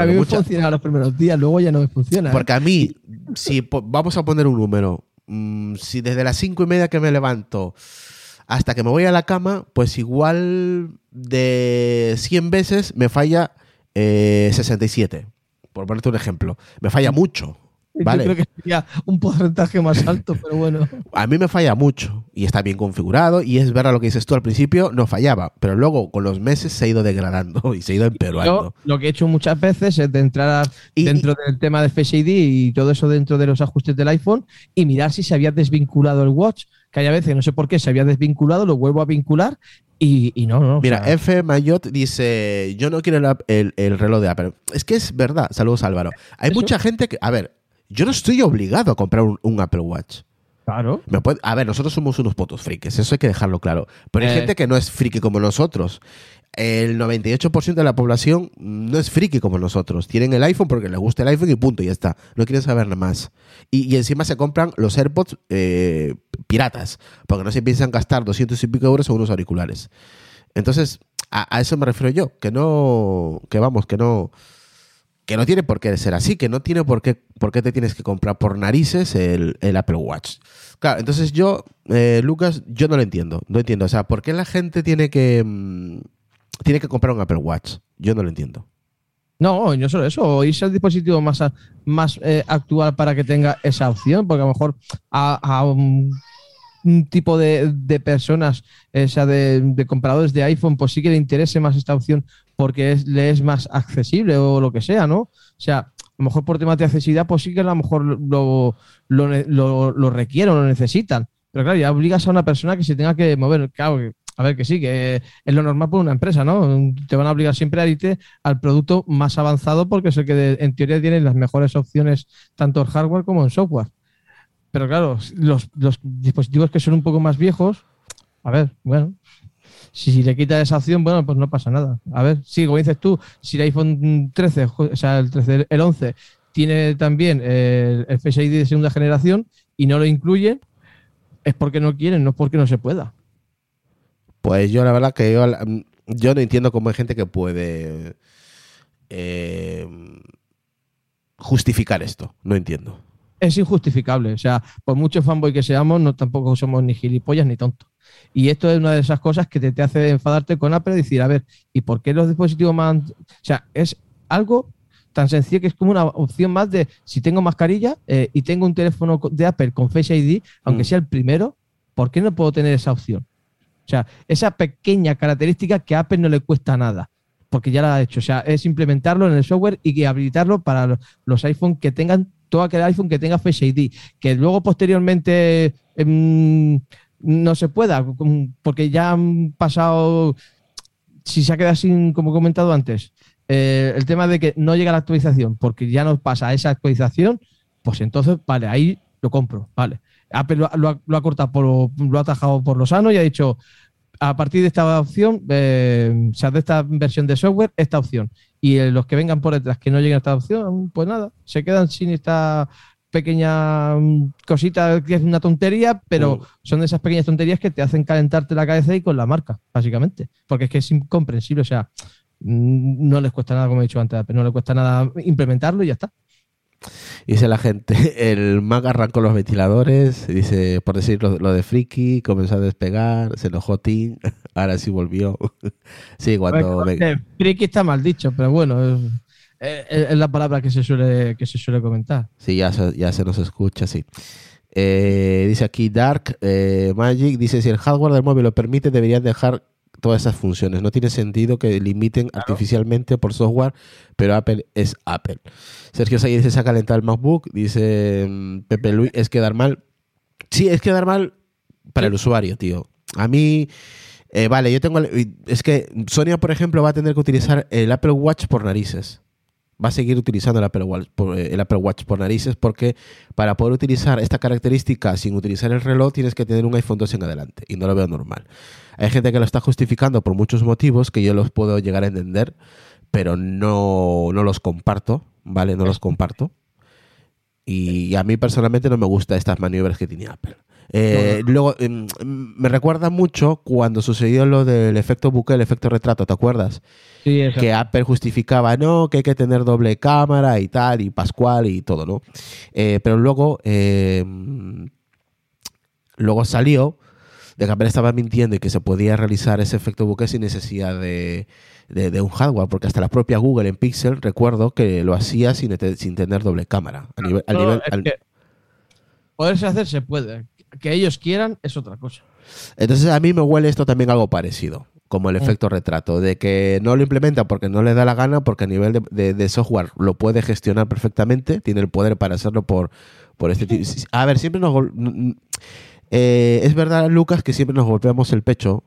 A mí me funciona los primeros días, luego ya no me funciona. ¿eh? Porque a mí, si vamos a poner un número, mm, si desde las cinco y media que me levanto hasta que me voy a la cama, pues igual de 100 veces me falla 67. Eh, por ponerte un ejemplo. Me falla mucho. Yo creo que sería un porcentaje más alto, pero bueno. A mí me falla mucho y está bien configurado y es verdad lo que dices tú al principio, no fallaba, pero luego con los meses se ha ido degradando y se ha ido empeorando. lo que he hecho muchas veces es de entrar dentro del tema de Face ID y todo eso dentro de los ajustes del iPhone y mirar si se había desvinculado el watch, que hay veces, no sé por qué, se había desvinculado, lo vuelvo a vincular y, no, no. Mira, F. Mayot dice: Yo no quiero el, el, reloj de Apple. Es que es verdad. Saludos, Álvaro. Hay mucha gente que. A ver, yo no estoy obligado a comprar un, Apple Watch. Claro. a ver, nosotros somos unos potos frikis, eso hay que dejarlo claro. Pero hay eh. gente que no es friki como nosotros. El 98% de la población no es friki como nosotros. Tienen el iPhone porque les gusta el iPhone y punto, y ya está. No quieren saber nada más. Y, encima se compran los AirPods eh, piratas, porque no se piensan gastar 200 y pico euros en unos auriculares. Entonces, a, a eso me refiero yo, que no, que vamos, que no que no tiene por qué ser así, que no tiene por qué, por qué te tienes que comprar por narices el, Apple Watch. Claro, entonces yo, eh, Lucas, yo no lo entiendo. No entiendo. O sea, ¿por qué la gente tiene que, mm, tiene que comprar un Apple Watch? Yo no lo entiendo. No, no solo eso, irse al dispositivo más, más eh, actual para que tenga esa opción, porque a lo mejor a, un, tipo de, personas, esa de, de, compradores de iPhone, pues sí que le interese más esta opción porque le es más accesible o lo que sea, ¿no? O sea, a lo mejor por temas de accesibilidad, pues sí que a lo mejor lo, lo, lo, requieren lo necesitan. Pero claro, ya obligas a una persona que se tenga que mover. Claro, a ver, que sí, que es lo normal por una empresa, ¿no? Te van a obligar siempre a irte al producto más avanzado porque es el que en teoría tiene las mejores opciones tanto en hardware como en software. Pero claro, los, los dispositivos que son un poco más viejos, a ver, bueno, si le quita esa opción, bueno, pues no pasa nada. A ver, sí, como dices tú, si el iPhone 13, o sea, el 13, el 11, tiene también el, Face ID de segunda generación y no lo incluye, es porque no quieren, no es porque no se pueda. Pues yo la verdad que yo, no entiendo cómo hay gente que puede eh, justificar esto. No entiendo. Es injustificable. O sea, por mucho fanboy que seamos, no tampoco somos ni gilipollas ni tontos. Y esto es una de esas cosas que te, hace enfadarte con Apple y decir, a ver, ¿y por qué los dispositivos más... O sea, es algo tan sencillo que es como una opción más de si tengo mascarilla eh, y tengo un teléfono de Apple con Face ID, aunque mm. sea el primero, ¿por qué no puedo tener esa opción? O sea, esa pequeña característica que a Apple no le cuesta nada. porque ya lo ha hecho. O sea, es implementarlo en el software y habilitarlo para los iPhone que tengan, todo aquel iPhone que tenga Face ID. Que luego posteriormente em, no se pueda, porque ya han pasado, si se ha quedado sin, como he comentado antes, eh, el tema de que no llega la actualización, porque ya no pasa esa actualización, pues entonces, vale, ahí lo compro, vale. Apple lo, lo ha cortado, por, lo ha atajado por lo sano y ha dicho, a partir de esta opción, eh, o sea, de esta versión de software, esta opción. Y eh, los que vengan por detrás que no lleguen a esta opción, pues nada, se quedan sin esta pequeña mm, cosita que es una tontería, pero Mm. son de esas pequeñas tonterías que te hacen calentarte la cabeza y con la marca, básicamente. Porque es que es incomprensible, o sea, mm, no les cuesta nada, como he dicho antes, no les cuesta nada implementarlo y ya está. Dice la gente, el Mac arrancó los ventiladores, dice, por decir lo, lo de Friki, comenzó a despegar, se enojó Tim, ahora sí volvió. sí, cuando... me- Friki está mal dicho, pero bueno, es, es- es la palabra que se suele, que se suele comentar. Sí, ya se, ya se nos escucha, sí. Eh, dice aquí Dark eh, Magic, dice, si el hardware del móvil lo permite, deberían dejar todas esas funciones. No tiene sentido que limiten artificialmente por software, pero Apple es Apple. Sergio Sayed dice, se ha calentado el MacBook. Dice mm, Pepe Luis, es quedar mal. Sí, es quedar mal para el usuario, tío. A mí... eh, vale, yo tengo... Es que Sonia, por ejemplo, va a tener que utilizar el Apple Watch por narices va a seguir utilizando el Apple, Watch por, eh, el Apple Watch por narices porque para poder utilizar esta característica sin utilizar el reloj tienes que tener un iPhone 2 en adelante y no lo veo normal. Hay gente que lo está justificando por muchos motivos que yo los puedo llegar a entender, pero no, no los comparto, ¿vale? No los comparto. Y a mí personalmente no me gustan estas maniobras que tiene Apple. Eh, Luego, em, me recuerda mucho cuando sucedió lo del efecto buque, el efecto retrato, ¿te acuerdas? Sí, eso. que Apple justificaba, no, que hay que tener doble cámara y tal, y Pascual y todo, ¿no? Eh, pero luego, eh, luego salió de que Apple estaba mintiendo y que se podía realizar ese efecto buque sin necesidad de, de- de un hardware, porque hasta la propia Google en Pixel, recuerdo que lo hacía sin, te- sin tener doble cámara. A nivel, al No, nivel- es al- que poderse hacer se puede. Que ellos quieran es otra cosa. Entonces a mí me huele esto también algo parecido, como el Mm. efecto retrato, de que no lo implementa porque no le da la gana, porque a nivel de, de- de software lo puede gestionar perfectamente, tiene el poder para hacerlo por, por este tipo. A ver, siempre nos... eh, es verdad, Lucas, que siempre nos golpeamos el pecho,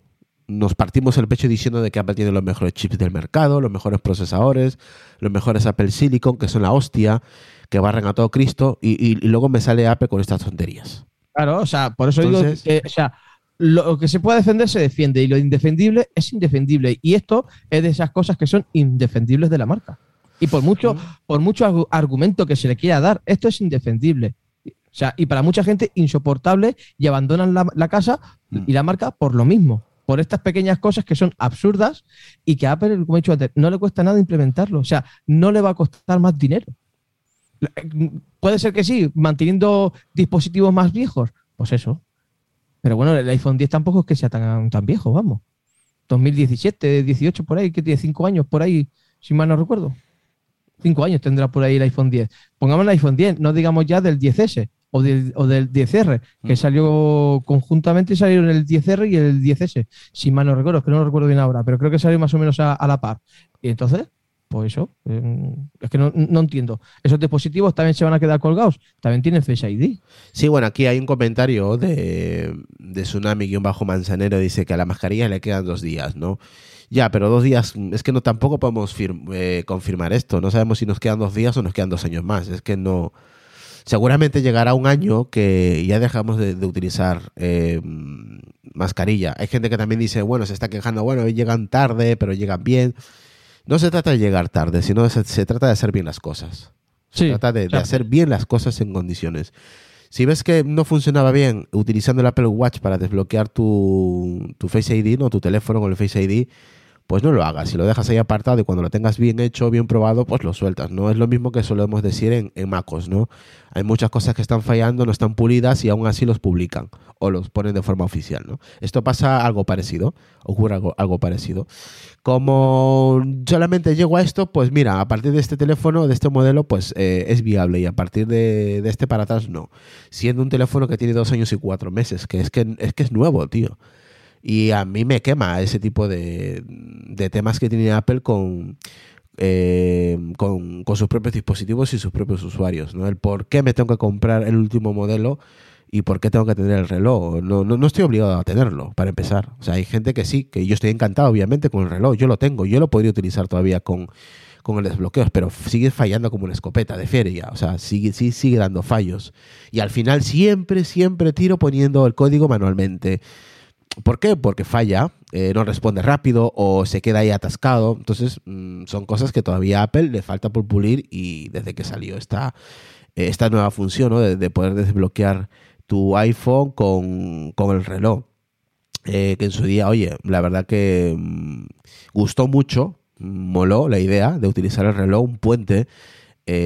nos partimos el pecho diciendo de que Apple tiene los mejores chips del mercado, los mejores procesadores, los mejores Apple Silicon, que son la hostia, que barren a todo Cristo, y, y- y luego me sale Apple con estas tonterías. Claro, o sea, por eso Entonces- digo que, o sea, lo que se puede defender se defiende y lo indefendible es indefendible. Y esto es de esas cosas que son indefendibles de la marca. Y por mucho, por mucho argu- argumento que se le quiera dar, esto es indefendible. O sea, y para mucha gente insoportable y abandonan la, la casa Mm. y la marca por lo mismo. Por estas pequeñas cosas que son absurdas y que a Apple, como he dicho antes, no le cuesta nada implementarlo. O sea, no le va a costar más dinero. Puede ser que sí, manteniendo dispositivos más viejos. Pues eso. Pero bueno, el iPhone 10 tampoco es que sea tan, tan viejo, vamos. 2017, 18 por ahí, que tiene 5 años por ahí, si mal no recuerdo. 5 años tendrá por ahí el iPhone 10. Pongamos el iPhone 10, no digamos ya del 10S o del, o del 10R, que Mm. salió conjuntamente, salieron el 10R y el 10S. Si mal no recuerdo, es que no lo recuerdo bien ahora, pero creo que salió más o menos a, a la par. Y entonces, pues eso, eh, es que no, entiendo. Esos dispositivos también se van a quedar colgados, también tienen Face ID. Sí, bueno, aquí hay un comentario de, de Tsunami-Manzanero, dice que a la mascarilla le quedan dos días, ¿no? Ya, pero dos días, es que no tampoco podemos fir- eh, confirmar esto, no sabemos si nos quedan dos días o nos quedan dos años más, es que no... Seguramente llegará un año que ya dejamos de, utilizar eh, mascarilla. Hay gente que también dice, bueno, se está quejando, bueno, llegan tarde, pero llegan bien. No se trata de llegar tarde, sino se, se trata de hacer bien las cosas. Se Sí, trata de, hacer bien las cosas en condiciones. Si ves que no funcionaba bien utilizando el Apple Watch para desbloquear tu, tu Face ID, no tu teléfono con el Face ID, pues no lo hagas. Si lo dejas ahí apartado y cuando lo tengas bien hecho, bien probado, pues lo sueltas. No es lo mismo que solemos decir en, en MacOS, ¿no? Hay muchas cosas que están fallando, no están pulidas y aún así los publican o los ponen de forma oficial, ¿no? Esto pasa algo parecido, ocurre algo, algo parecido. Como solamente llego a esto, pues mira, a partir de este teléfono, de este modelo, pues eh, es viable y a partir de, de este para atrás no. Siendo un teléfono que tiene dos años y cuatro meses, que es que es, que es nuevo, tío. Y a mí me quema ese tipo de, de temas que tiene Apple con, eh, con, sus propios dispositivos y sus propios usuarios. ¿no? El por qué me tengo que comprar el último modelo y por qué tengo que tener el reloj. No, no, no, estoy obligado a tenerlo, para empezar. O sea, hay gente que sí, que yo estoy encantado, obviamente, con el reloj. Yo lo tengo, yo lo podría utilizar todavía con, con el desbloqueo, pero sigue fallando como una escopeta de feria. O sea, sigue, sí, sigue dando fallos. Y al final siempre, siempre tiro poniendo el código manualmente. ¿Por qué? Porque falla, eh, no responde rápido o se queda ahí atascado. Entonces, mmm, son cosas que todavía a Apple le falta por pulir y desde que salió esta, eh, esta nueva función ¿no? de, de, poder desbloquear tu iPhone con, con el reloj. Eh, que en su día, oye, la verdad que mmm, gustó mucho, moló la idea de utilizar el reloj, un puente,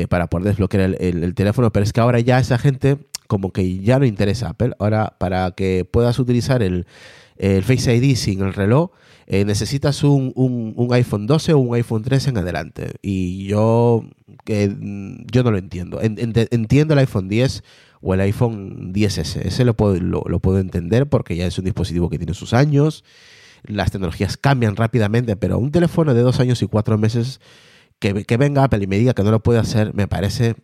para poder desbloquear el teléfono, pero es que ahora ya esa gente como que ya no interesa Apple. Ahora, para que puedas utilizar el, Face ID sin el reloj, eh, necesitas un, un, un, iPhone 12 o un iPhone 13 en adelante. Y yo, que yo no lo entiendo. En, en, entiendo el iPhone 10 o el iPhone 10S. Ese lo puedo, lo, lo, puedo entender porque ya es un dispositivo que tiene sus años. Las tecnologías cambian rápidamente, pero un teléfono de dos años y cuatro meses que, que venga Apple y me diga que no lo puede hacer, me parece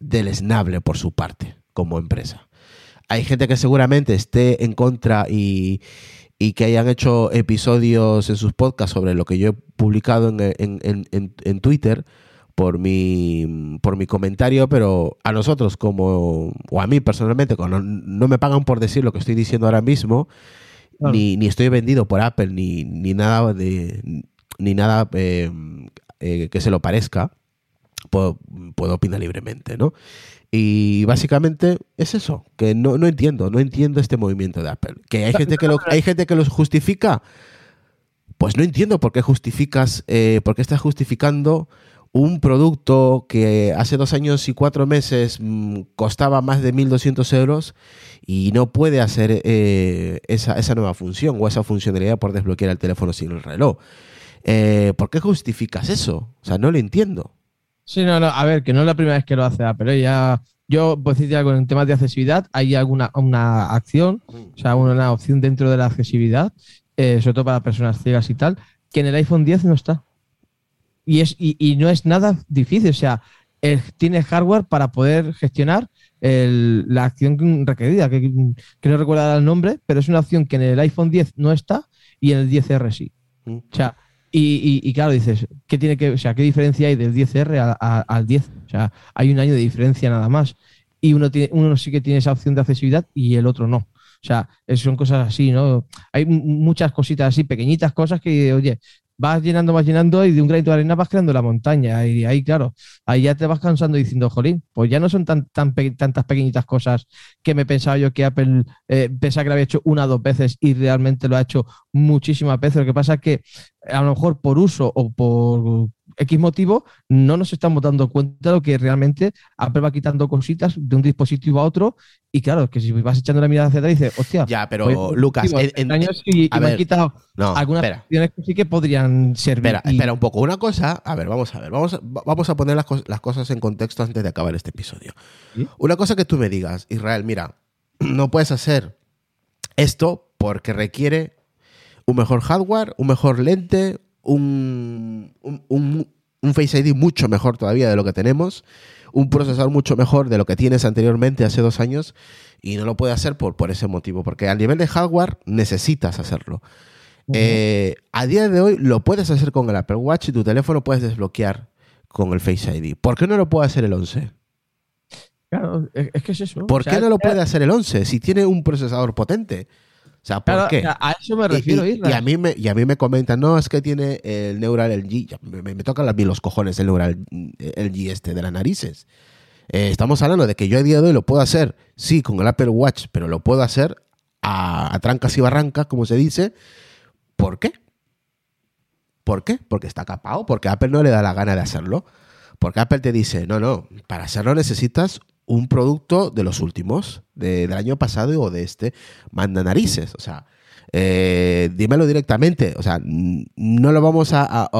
deleznable por su parte como empresa. Hay gente que seguramente esté en contra y, y, que hayan hecho episodios en sus podcasts sobre lo que yo he publicado en, en, en, en Twitter por mi, por mi comentario, pero a nosotros como, o a mí personalmente, no, no me pagan por decir lo que estoy diciendo ahora mismo, claro. ni, ni, estoy vendido por Apple, ni, ni nada, de, ni nada eh, eh, que se lo parezca, puedo, puedo opinar libremente, ¿no? Y básicamente es eso, que no, no entiendo, no entiendo este movimiento de Apple. Que hay gente que lo, hay gente que los justifica. Pues no entiendo por qué justificas, eh, por qué estás justificando un producto que hace dos años y cuatro meses mmm, costaba más de 1.200 euros y no puede hacer eh, esa, esa, nueva función o esa funcionalidad por desbloquear el teléfono sin el reloj. Eh, ¿Por qué justificas eso? O sea, no lo entiendo. Sí, no, no, a ver, que no es la primera vez que lo hace Apple, ya yo puedo decirte algo en temas de accesibilidad, hay alguna una acción, o sea, una opción dentro de la accesibilidad, eh, sobre todo para personas ciegas y tal, que en el iPhone 10 no está. Y, es, y, y no es nada difícil, o sea, el, tiene hardware para poder gestionar el, la acción requerida, que, que no recuerdo el nombre, pero es una opción que en el iPhone 10 no está y en el 10R sí. O sea, y, claro, dices, ¿qué tiene que, o sea, qué diferencia hay del 10R a, a, al 10? O sea, hay un año de diferencia nada más. Y uno, tiene, uno sí que tiene esa opción de accesibilidad y el otro no. O sea, son cosas así, ¿no? Hay muchas cositas así, pequeñitas cosas que, oye, vas llenando, vas llenando y de un granito de arena vas creando la montaña. Y ahí, claro, ahí ya te vas cansando diciendo, jolín, pues ya no son tan, tan tantas pequeñitas cosas que me pensaba yo que Apple eh, pensaba que lo había hecho una o dos veces y realmente lo ha hecho muchísimas veces. Lo que pasa es que a lo mejor por uso o por X motivo, no nos estamos dando cuenta de lo que realmente Apple va quitando cositas de un dispositivo a otro. Y claro, que si vas echando la mirada hacia atrás, dices, hostia. Ya, pero pues, Lucas, en, en, años y, y ver, me han quitado no, algunas espera. opciones que sí que podrían servir. Espera, y... espera un poco. Una cosa, a ver, vamos a ver, vamos, vamos a poner las, las cosas en contexto antes de acabar este episodio. ¿Sí? Una cosa que tú me digas, Israel, mira, no puedes hacer esto porque requiere un mejor hardware, un mejor lente, un, un, un, un, Face ID mucho mejor todavía de lo que tenemos, un procesador mucho mejor de lo que tienes anteriormente hace dos años y no lo puede hacer por, por ese motivo, porque al nivel de hardware necesitas hacerlo. Uh -huh. eh, a día de hoy lo puedes hacer con el Apple Watch y tu teléfono puedes desbloquear con el Face ID. ¿Por qué no lo puede hacer el 11? Claro, es que es eso. ¿Por o sea, qué no lo puede hacer el 11 si tiene un procesador potente? O sea, ¿por claro, qué? A eso me refiero, y, y, y, a mí me, y a mí me comentan, no, es que tiene el Neural LG. Me, me, me tocan a mí los cojones el Neural LG este de las narices. Eh, estamos hablando de que yo a día de hoy lo puedo hacer, sí, con el Apple Watch, pero lo puedo hacer a, a trancas y barrancas, como se dice. ¿Por qué? ¿Por qué? Porque está capado, porque Apple no le da la gana de hacerlo. Porque Apple te dice, no, no, para hacerlo necesitas un producto de los últimos, de, del año pasado o de este, manda narices. O sea, eh, dímelo directamente. O sea, no lo vamos a, a,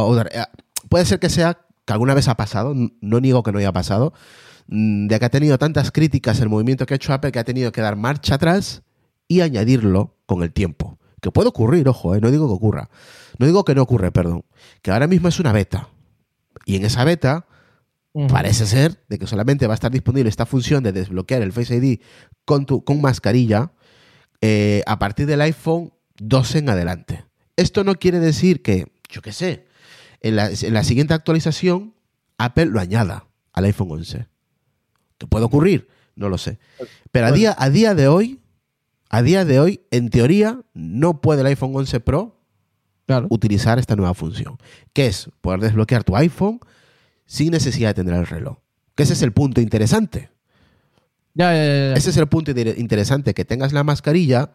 Puede ser que sea que alguna vez ha pasado, no niego que no haya pasado, mm, de que ha tenido tantas críticas el movimiento que ha hecho Apple que ha tenido que dar marcha atrás y añadirlo con el tiempo. que puede ocurrir, ojo, eh, no digo que ocurra, no digo que no ocurre, perdón, que ahora mismo es una beta. Y en esa beta Parece ser de que solamente va a estar disponible esta función de desbloquear el Face ID con, tu, con mascarilla eh, a partir del iPhone 12 en adelante. Esto no quiere decir que, yo qué sé, en la, en la siguiente actualización Apple lo añada al iPhone 11. ¿Qué puede ocurrir? No lo sé. Pero a día, a día de hoy, a día de hoy, en teoría, no puede el iPhone 11 Pro Claro. utilizar esta nueva función, que es poder desbloquear tu iPhone sin necesidad de tener el reloj. Que ese es el punto interesante. Ya, ya, ya, ya. Ese es el punto inter- interesante, que tengas la mascarilla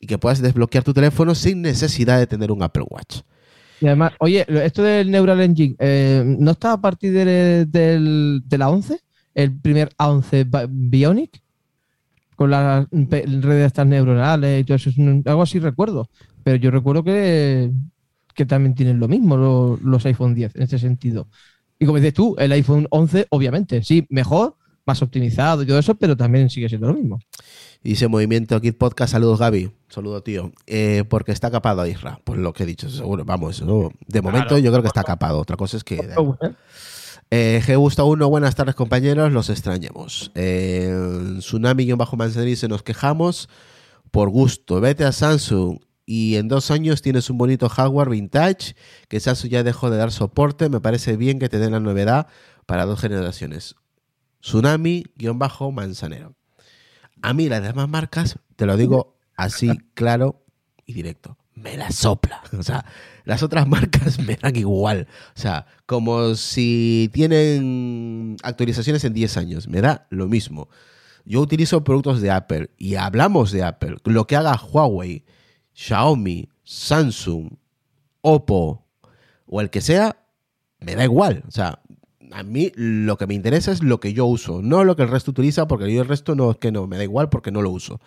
y que puedas desbloquear tu teléfono sin necesidad de tener un Apple Watch. Y además, oye, esto del Neural Engine, eh, ¿no está a partir de, del- de la 11? ¿El primer A11 Bi- Bionic? Con las redes estas neuronales y todo eso. algo así recuerdo. Pero yo recuerdo que, que también tienen lo mismo lo- los iPhone 10 en ese sentido. Y como dices tú, el iPhone 11, obviamente, sí, mejor, más optimizado y todo eso, pero también sigue siendo lo mismo. Dice Movimiento Kid Podcast, saludos Gaby, saludo tío, Eh, porque está capado a Isra, por lo que he dicho, seguro, vamos, ¿no? de momento Claro. yo creo que está capado, otra cosa es que... ¿eh? Eh, G Gusta 1, buenas tardes compañeros, los extrañemos. Eh, Tsunami-Manzanero dice, nos quejamos por gusto, vete a Samsung y en dos años tienes un bonito hardware vintage que Samsung ya dejó de dar soporte, me parece bien que te den la novedad para dos generaciones. Tsunami-Manzanero. A mí las demás marcas, te lo digo así claro y directo, me la sopla. O sea, las otras marcas me dan igual. O sea, como si tienen actualizaciones en 10 años, me da lo mismo. Yo utilizo productos de Apple y hablamos de Apple. Lo que haga Huawei, Xiaomi, Samsung, Oppo o el que sea, me da igual. O sea, a mí lo que me interesa es lo que yo uso, no lo que el resto utiliza, porque yo el resto no es que no, me da igual porque no lo uso.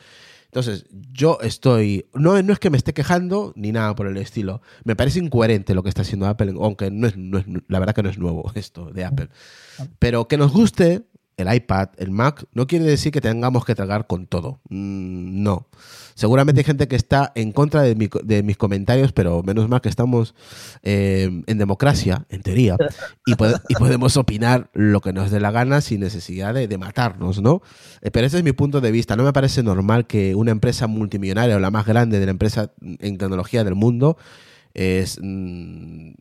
Entonces, yo estoy. No, no es que me esté quejando ni nada por el estilo. Me parece incoherente lo que está haciendo Apple, aunque no es, no es- la verdad que no es nuevo esto de Apple. Pero que nos guste el iPad, el Mac, no quiere decir que tengamos que tragar con todo. Mm, no. Seguramente hay gente que está en contra de, mi- de mis comentarios, pero menos mal que estamos eh, en democracia, en teoría, y, pode- y podemos opinar lo que nos dé la gana sin necesidad de, matarnos, ¿no? Eh, Pero ese es mi punto de vista. No me parece normal que una empresa multimillonaria o la más grande de la empresa en tecnología del mundo es, mm,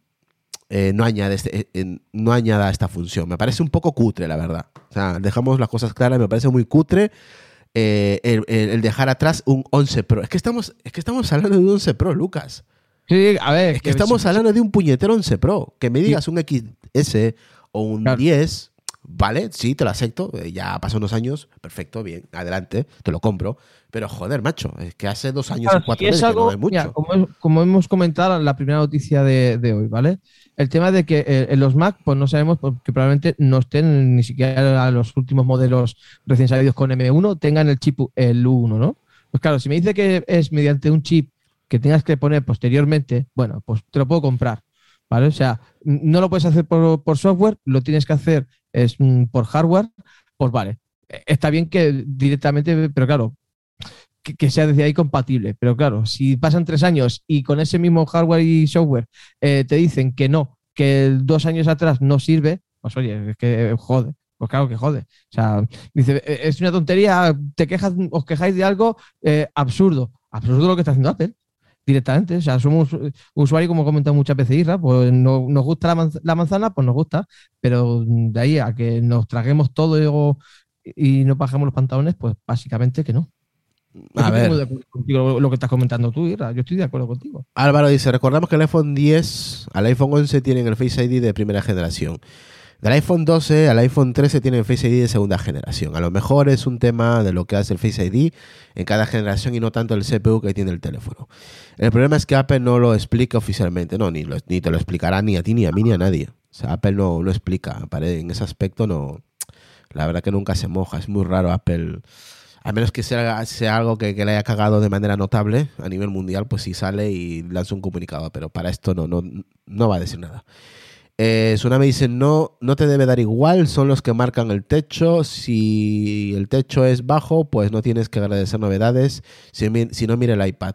eh, no, añade este- eh, no añada esta función. Me parece un poco cutre, la verdad. O sea, dejamos las cosas claras, me parece muy cutre eh, el, dejar atrás un 11 Pro. Es que, estamos, es que estamos hablando de un 11 Pro, Lucas. Sí, a ver. Es que estamos sí, hablando de un puñetero 11 Pro. Que me digas un XS o un Claro. 10, vale, sí, te lo acepto. eh, Ya pasó unos años, perfecto, bien, adelante, te lo compro. Pero joder, macho, es que hace dos años Claro, o cuatro si meses que no hay mucho. como, como hemos comentado en la primera noticia de, de hoy, ¿vale? El tema de que eh, en los Mac, pues no sabemos, porque probablemente no estén ni siquiera los últimos modelos recién salidos con M1, tengan el chip el U1, ¿no? Pues claro, si me dice que es mediante un chip que tengas que poner posteriormente, bueno, pues te lo puedo comprar, ¿vale? O sea, no lo puedes hacer por, por software, lo tienes que hacer es mm, por hardware, pues vale. Eh, Está bien que directamente, pero claro, que, sea desde ahí compatible. Pero claro, si pasan tres años y con ese mismo hardware y software eh, te dicen que no, que dos años atrás no sirve, pues oye, es que jode. Pues claro que jode. O sea, dice, "Eh, es una tontería, te quejas, os quejáis de algo eh, absurdo. Absurdo lo que está haciendo Apple. Directamente. O sea, somos usuarios, como he comentado muchas veces, Isra, pues no- nos gusta la, manz- la manzana, pues nos gusta. Pero de ahí a que nos traguemos todo y, no bajemos los pantalones, pues básicamente que no. A ver. de contigo, lo que estás comentando tú, Ira. Yo estoy de acuerdo contigo. Álvaro dice, recordamos que el iPhone 10 al iPhone 11 tienen el Face ID de primera generación. Del iPhone 12 al iPhone 13 tienen Face ID de segunda generación. A lo mejor es un tema de lo que hace el Face ID en cada generación y no tanto el CPU que tiene el teléfono. El problema es que Apple no lo explica oficialmente. No, ni, lo- ni te lo explicará ni a ti, ni a mí, ni a nadie. O sea, Apple no lo explica. En ese aspecto no... La verdad que nunca se moja. Es muy raro Apple... A menos que sea, sea algo que, que le haya cagado de manera notable a nivel mundial, pues sí sale y lanza un comunicado, pero para esto no, no, no va a decir nada. Eh, Tsunami dice, no, no te debe dar igual, son los que marcan el techo. Si el techo es bajo, pues no tienes que agradecer novedades. Si, no, mira el iPad.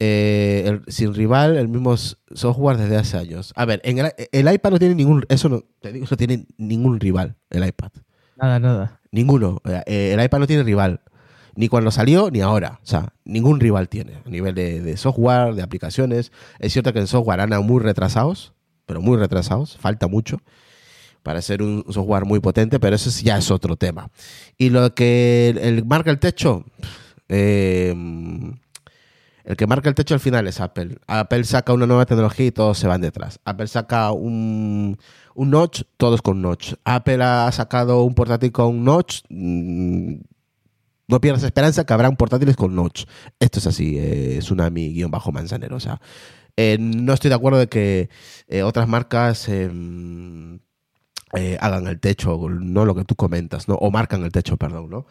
eh, el- sin rival, el mismo software desde hace años. A ver, en el, el iPad no tiene ningún, eso no, te digo, no tiene ningún rival, el iPad. Nada, nada. Ninguno. Eh, el iPad no tiene rival. Ni cuando salió, ni ahora. O sea, ningún rival tiene. A nivel de, de software, de aplicaciones. Es cierto que en software andan muy retrasados, pero muy retrasados. Falta mucho para ser un software muy potente, pero eso ya es otro tema. Y lo que el, marca el techo, eh, el que marca el techo al final es Apple. Apple saca una nueva tecnología y todos se van detrás. Apple saca un, un notch, todos con notch. Apple ha sacado un portátil con notch. mm, no pierdas esperanza que habrán portátiles con notch. Esto es así, eh, Tsunami-Manzanero. O sea, eh, no estoy de acuerdo de que eh, otras marcas eh, hagan el techo, no lo que tú comentas, ¿no? O marcan el techo, perdón, ¿no?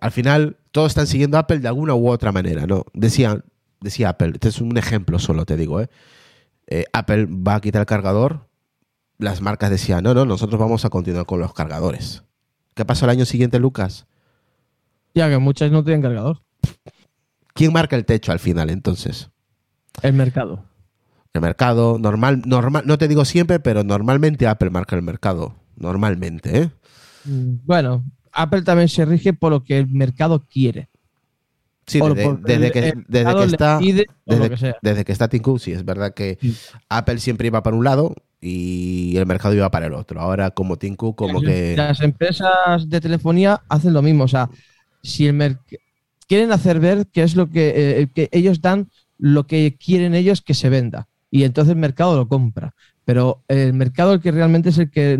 Al final, todos están siguiendo a Apple de alguna u otra manera, ¿no? Decía, decía Apple, este es un ejemplo solo, te digo, Apple va a quitar el cargador, las marcas decían, no, no, nosotros vamos a continuar con los cargadores. ¿Qué pasó el año siguiente, Lucas? Ya que muchas no tienen cargador. ¿Quién marca el techo al final, entonces? El mercado. El mercado, normal, normal, no te digo siempre, pero normalmente Apple marca el mercado. Normalmente, ¿eh? Mm, Bueno, Apple también se rige por lo que el mercado quiere. Sí, desde, que, desde mercado está, pide desde, que sea. desde que está Tim Cook, sí, es verdad que Sí. Apple siempre iba para un lado y el mercado iba para el otro. Ahora como Tim Cook, como Las- que... Las empresas de telefonía hacen lo mismo. O sea, si el merc- quieren hacer ver qué es lo que, eh, que ellos dan, lo que quieren ellos que se venda. Y entonces el mercado lo compra. Pero el mercado el que realmente es el que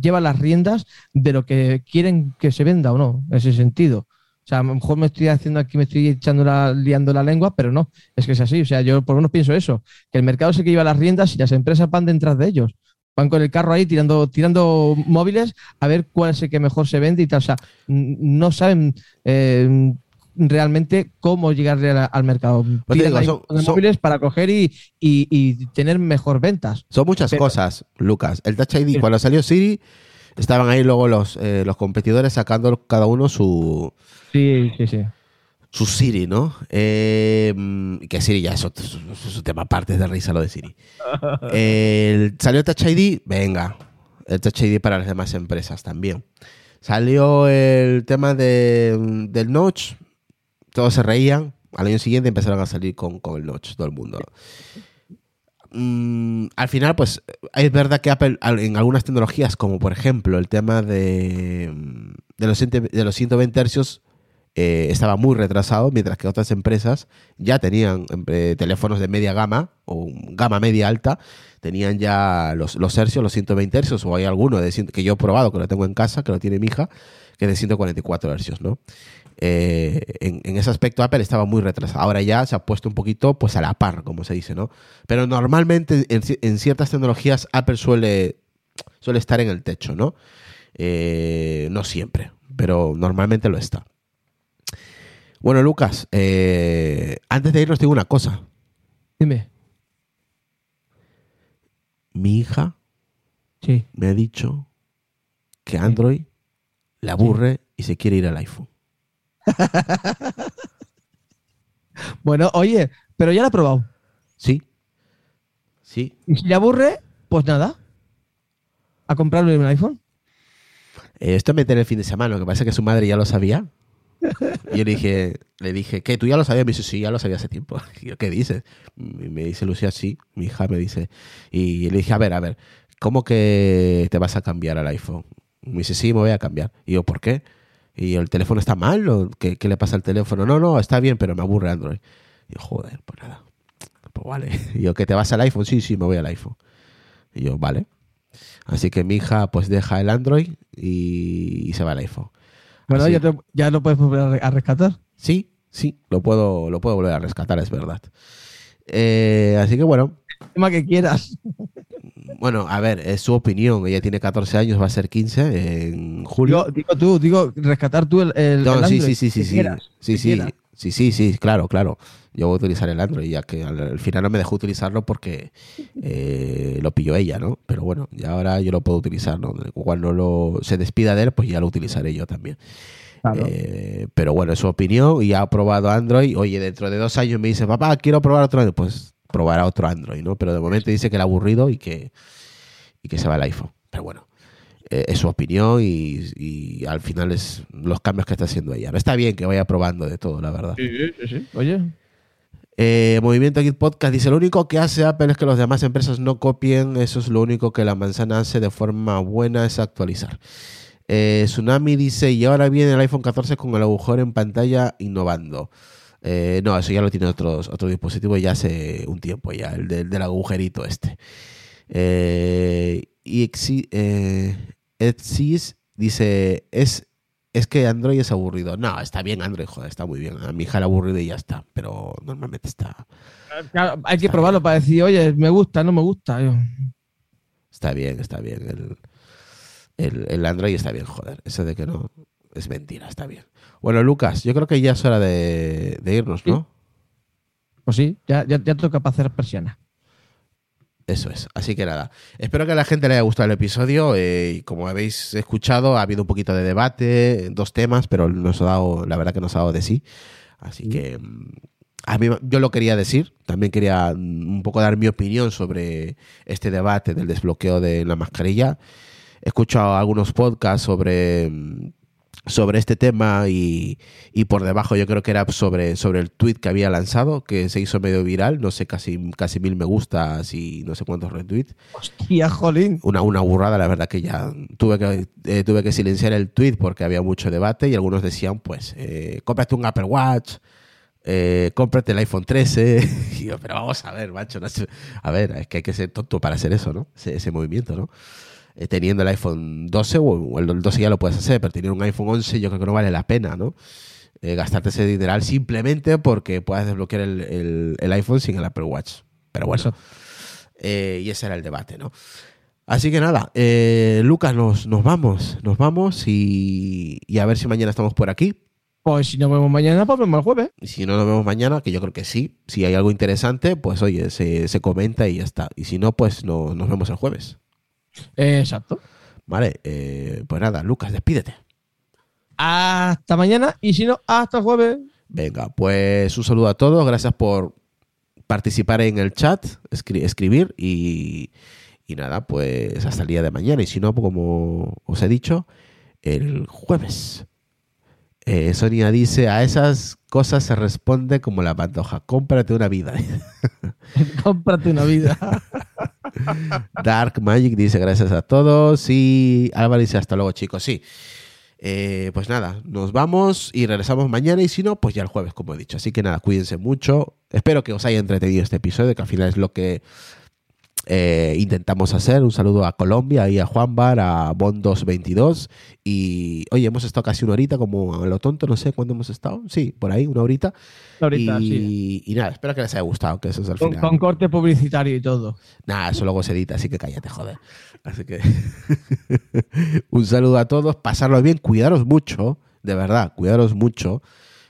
lleva las riendas de lo que quieren que se venda o no, en ese sentido. O sea, a lo mejor me estoy haciendo aquí, me estoy echando la, liando la lengua, pero no, es que es así. O sea, yo por lo menos pienso eso, que el mercado es el que lleva las riendas y las empresas van detrás de ellos. Van con el carro ahí tirando, tirando móviles a ver cuál es el que mejor se vende y tal. O sea, no saben eh, realmente cómo llegarle al mercado. Digo, son- son- móviles para coger y, y- y tener mejor ventas. Son muchas Pero- cosas, Lucas. El Touch ID, Sí. cuando salió Siri, estaban ahí luego los, eh, los competidores sacando cada uno su, Sí, sí, sí. su Siri, ¿no? Eh, que Siri ya es otro, es un tema aparte de risa lo de Siri. El- salió el Touch ID, venga. El Touch ID para las demás empresas también. Salió el tema de, del Notch, todos se reían. Al año siguiente empezaron a salir con, con el Notch, todo el mundo. Mm, al final, pues es verdad que Apple en algunas tecnologías, como por ejemplo el tema de, de, los, 100 de los 120 hercios, eh, estaba muy retrasado, mientras que otras empresas ya tenían eh, teléfonos de media gama o gama media alta, tenían ya los, los hercios, los 120 hercios, o hay alguno de, que yo he probado, que lo tengo en casa, que lo tiene mi hija, que es de 144 hercios, ¿no? Eh, en, en ese aspecto Apple estaba muy retrasado. Ahora ya se ha puesto un poquito pues a la par, como se dice, ¿no? Pero normalmente en, ci- en ciertas tecnologías Apple suele, suele estar en el techo, ¿no? Eh, no siempre, pero normalmente lo está. Bueno, Lucas, eh, antes de irnos digo una cosa. Dime. Mi hija Sí. me ha dicho que Android le aburre y se quiere ir al iPhone. Bueno, oye, pero ya lo he probado. ¿Sí? Sí. Y si le aburre, pues nada. A comprarle un iPhone. Eh, esto me enteré el fin de semana, lo que pasa es que su madre ya lo sabía. Y yo le dije, le dije, ¿qué? ¿Tú ya lo sabías? Me dice, sí, ya lo sabía hace tiempo. Y yo, ¿qué dices? Y me dice Lucía, sí, mi hija me dice. Y le dije, a ver, a ver, ¿cómo que te vas a cambiar al iPhone? Me dice, sí, me voy a cambiar. Y yo, ¿por qué? ¿Y el teléfono está mal? ¿O qué, qué le pasa al teléfono? No, no, está bien, pero me aburre Android. Y yo, joder, pues nada. Pues vale. Y yo, ¿que te vas al iPhone? Sí, sí, me voy al iPhone. Y yo, vale. Así que mi hija pues deja el Android y, y se va al iPhone. Bueno, ya, te- ya lo puedes volver a re- a rescatar. Sí, sí, lo puedo, lo puedo volver a rescatar, es verdad. Eh, así que bueno, tema que quieras. bueno, a ver, es su opinión. Ella tiene 14 años, va a ser 15 en julio. Digo, digo tú, digo, rescatar tú el, el, No, el sí, sí, sí, sí, sí, sí, sí, sí, sí, sí, claro, claro. Yo voy a utilizar el Android, ya que al, al final no me dejó utilizarlo porque eh, lo pilló ella, ¿no? Pero bueno, ya ahora yo lo puedo utilizar, ¿no? Cuando lo, se despida de él, pues ya lo utilizaré yo también. Claro. Eh, pero bueno, es su opinión y ha probado Android. Oye, dentro de dos años me dice, papá, quiero probar otro Android. Pues probará otro Android, ¿no? Pero de momento dice que le ha aburrido y que, y que se va el iPhone. Pero bueno, eh, es su opinión y, y al final es los cambios que está haciendo ella. Está bien que vaya probando de todo, la verdad. Sí, sí, sí. Oye, Eh, Movimiento Git Podcast dice: Lo único que hace Apple es que las demás empresas no copien. Eso es lo único que la manzana hace de forma buena, es actualizar. Eh, Tsunami dice: Y ahora viene el iPhone 14 con el agujero en pantalla innovando. Eh, no, eso ya lo tiene otros, otro dispositivo ya hace un tiempo, ya, el del, del agujerito este. Eh, y Exi- eh, dice: es, es que Android es aburrido. No, está bien Android, joder, está muy bien. A mi hija aburrido y ya está. Pero normalmente está, claro, hay que probarlo para decir, oye, me gusta, no me gusta. Yo, está bien, está bien. El, el, el Android está bien, joder. Eso de que no es mentira, está bien. Bueno, Lucas, yo creo que ya es hora de, de irnos, ¿no? Pues sí, ya, ya, ya toca para hacer persiana. Eso es. Así que nada. Espero que a la gente le haya gustado el episodio. eh, y como habéis escuchado, ha habido un poquito de debate, dos temas, pero nos ha dado, la verdad que nos ha dado de sí. Así que a mí, yo lo quería decir. También quería un poco dar mi opinión sobre este debate del desbloqueo de la mascarilla. He escuchado algunos podcasts sobre, sobre este tema y, y por debajo yo creo que era sobre, sobre el tweet que había lanzado, que se hizo medio viral, no sé, casi, casi mil me gustas y no sé cuántos retweets. Hostia, jolín. Una, una burrada, la verdad que ya tuve que, eh, tuve que silenciar el tweet porque había mucho debate y algunos decían, pues, eh, cómprate un Apple Watch, eh, cómprate el iPhone 13. Y yo, pero vamos a ver, macho, no sé. a ver, es que hay que ser tonto para hacer eso, ¿no? Ese, ese movimiento, ¿no? Eh, teniendo el iPhone 12 o el 12 ya lo puedes hacer, pero tener un iPhone 11 yo creo que no vale la pena, ¿no? Eh, gastarte ese dineral simplemente porque puedas desbloquear el, el- el iPhone sin el Apple Watch. Pero bueno, Eso. eh, y ese era el debate, ¿no? Así que nada, eh, Lucas, nos, nos vamos, nos vamos y, y a ver si mañana estamos por aquí. Pues si nos vemos mañana, pues vemos el jueves. Y si no nos vemos mañana, que yo creo que sí, si hay algo interesante, pues oye, se, se comenta y ya está. Y si no, pues no, nos vemos el jueves. Exacto. Vale, eh, pues nada, Lucas, despídete. Hasta mañana y si no, hasta el jueves. Venga, pues un saludo a todos, gracias por participar en el chat, escri- escribir y, y nada, pues hasta el día de mañana. Y si no, pues como os he dicho, el jueves. Eh, Sonia dice, a esas cosas se responde como la pantoja, cómprate una vida. Cómprate una vida. Dark Magic dice gracias a todos y Álvaro dice hasta luego chicos, sí. Eh, pues nada, nos vamos y regresamos mañana y si no, pues ya el jueves, como he dicho. Así que nada, cuídense mucho. Espero que os haya entretenido este episodio, que al final es lo que eh, intentamos hacer. Un saludo a Colombia y a Juan Bar, a Bond222. Y oye, hemos estado casi una horita, como a lo tonto, no sé cuándo hemos estado. Sí, por ahí, una horita. Ahorita, y, sí. y nada, espero que les haya gustado, que eso es al Con, final. con corte publicitario y todo. Nada, eso luego se edita, así que cállate, joder. Así que un saludo a todos, pasarlo bien, cuidaros mucho, de verdad, cuidaros mucho.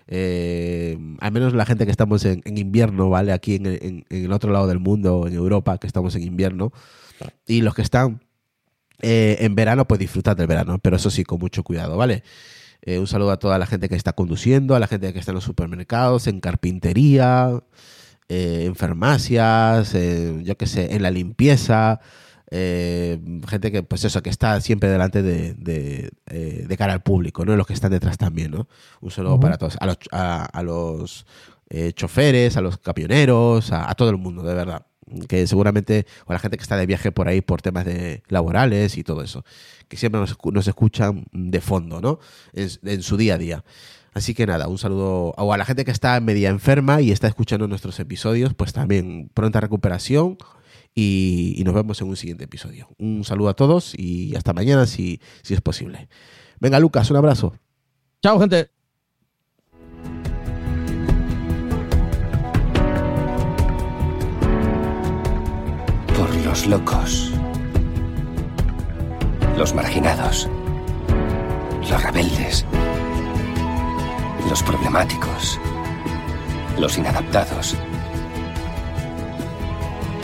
Eh, al menos la gente que estamos en, invierno, ¿vale? Aquí en, el otro lado del mundo, en Europa, que estamos en invierno. Y los que están eh, en verano, pues disfrutad del verano, pero eso sí, con mucho cuidado, ¿vale? Eh, un saludo a toda la gente que está conduciendo, a la gente que está en los supermercados, en carpintería, en farmacias, yo qué sé, en la limpieza, eh, gente que, pues eso, que está siempre delante de, de, eh, de cara al público, ¿no? Los que están detrás también, ¿no? Un saludo para todos, a los, a, a los eh, choferes, a los camioneros, a, a todo el mundo, de verdad. Que seguramente, o a la gente que está de viaje por ahí por temas de laborales y todo eso, que siempre nos, nos escuchan de fondo, ¿no? En, en su día a día. Así que nada, un saludo o a la gente que está media enferma y está escuchando nuestros episodios, pues también pronta recuperación y, y nos vemos en un siguiente episodio. Un saludo a todos y hasta mañana si, si es posible. Venga, Lucas, un abrazo. Chao, gente. Por los locos. Los marginados. Los rebeldes. Los problemáticos. Los inadaptados.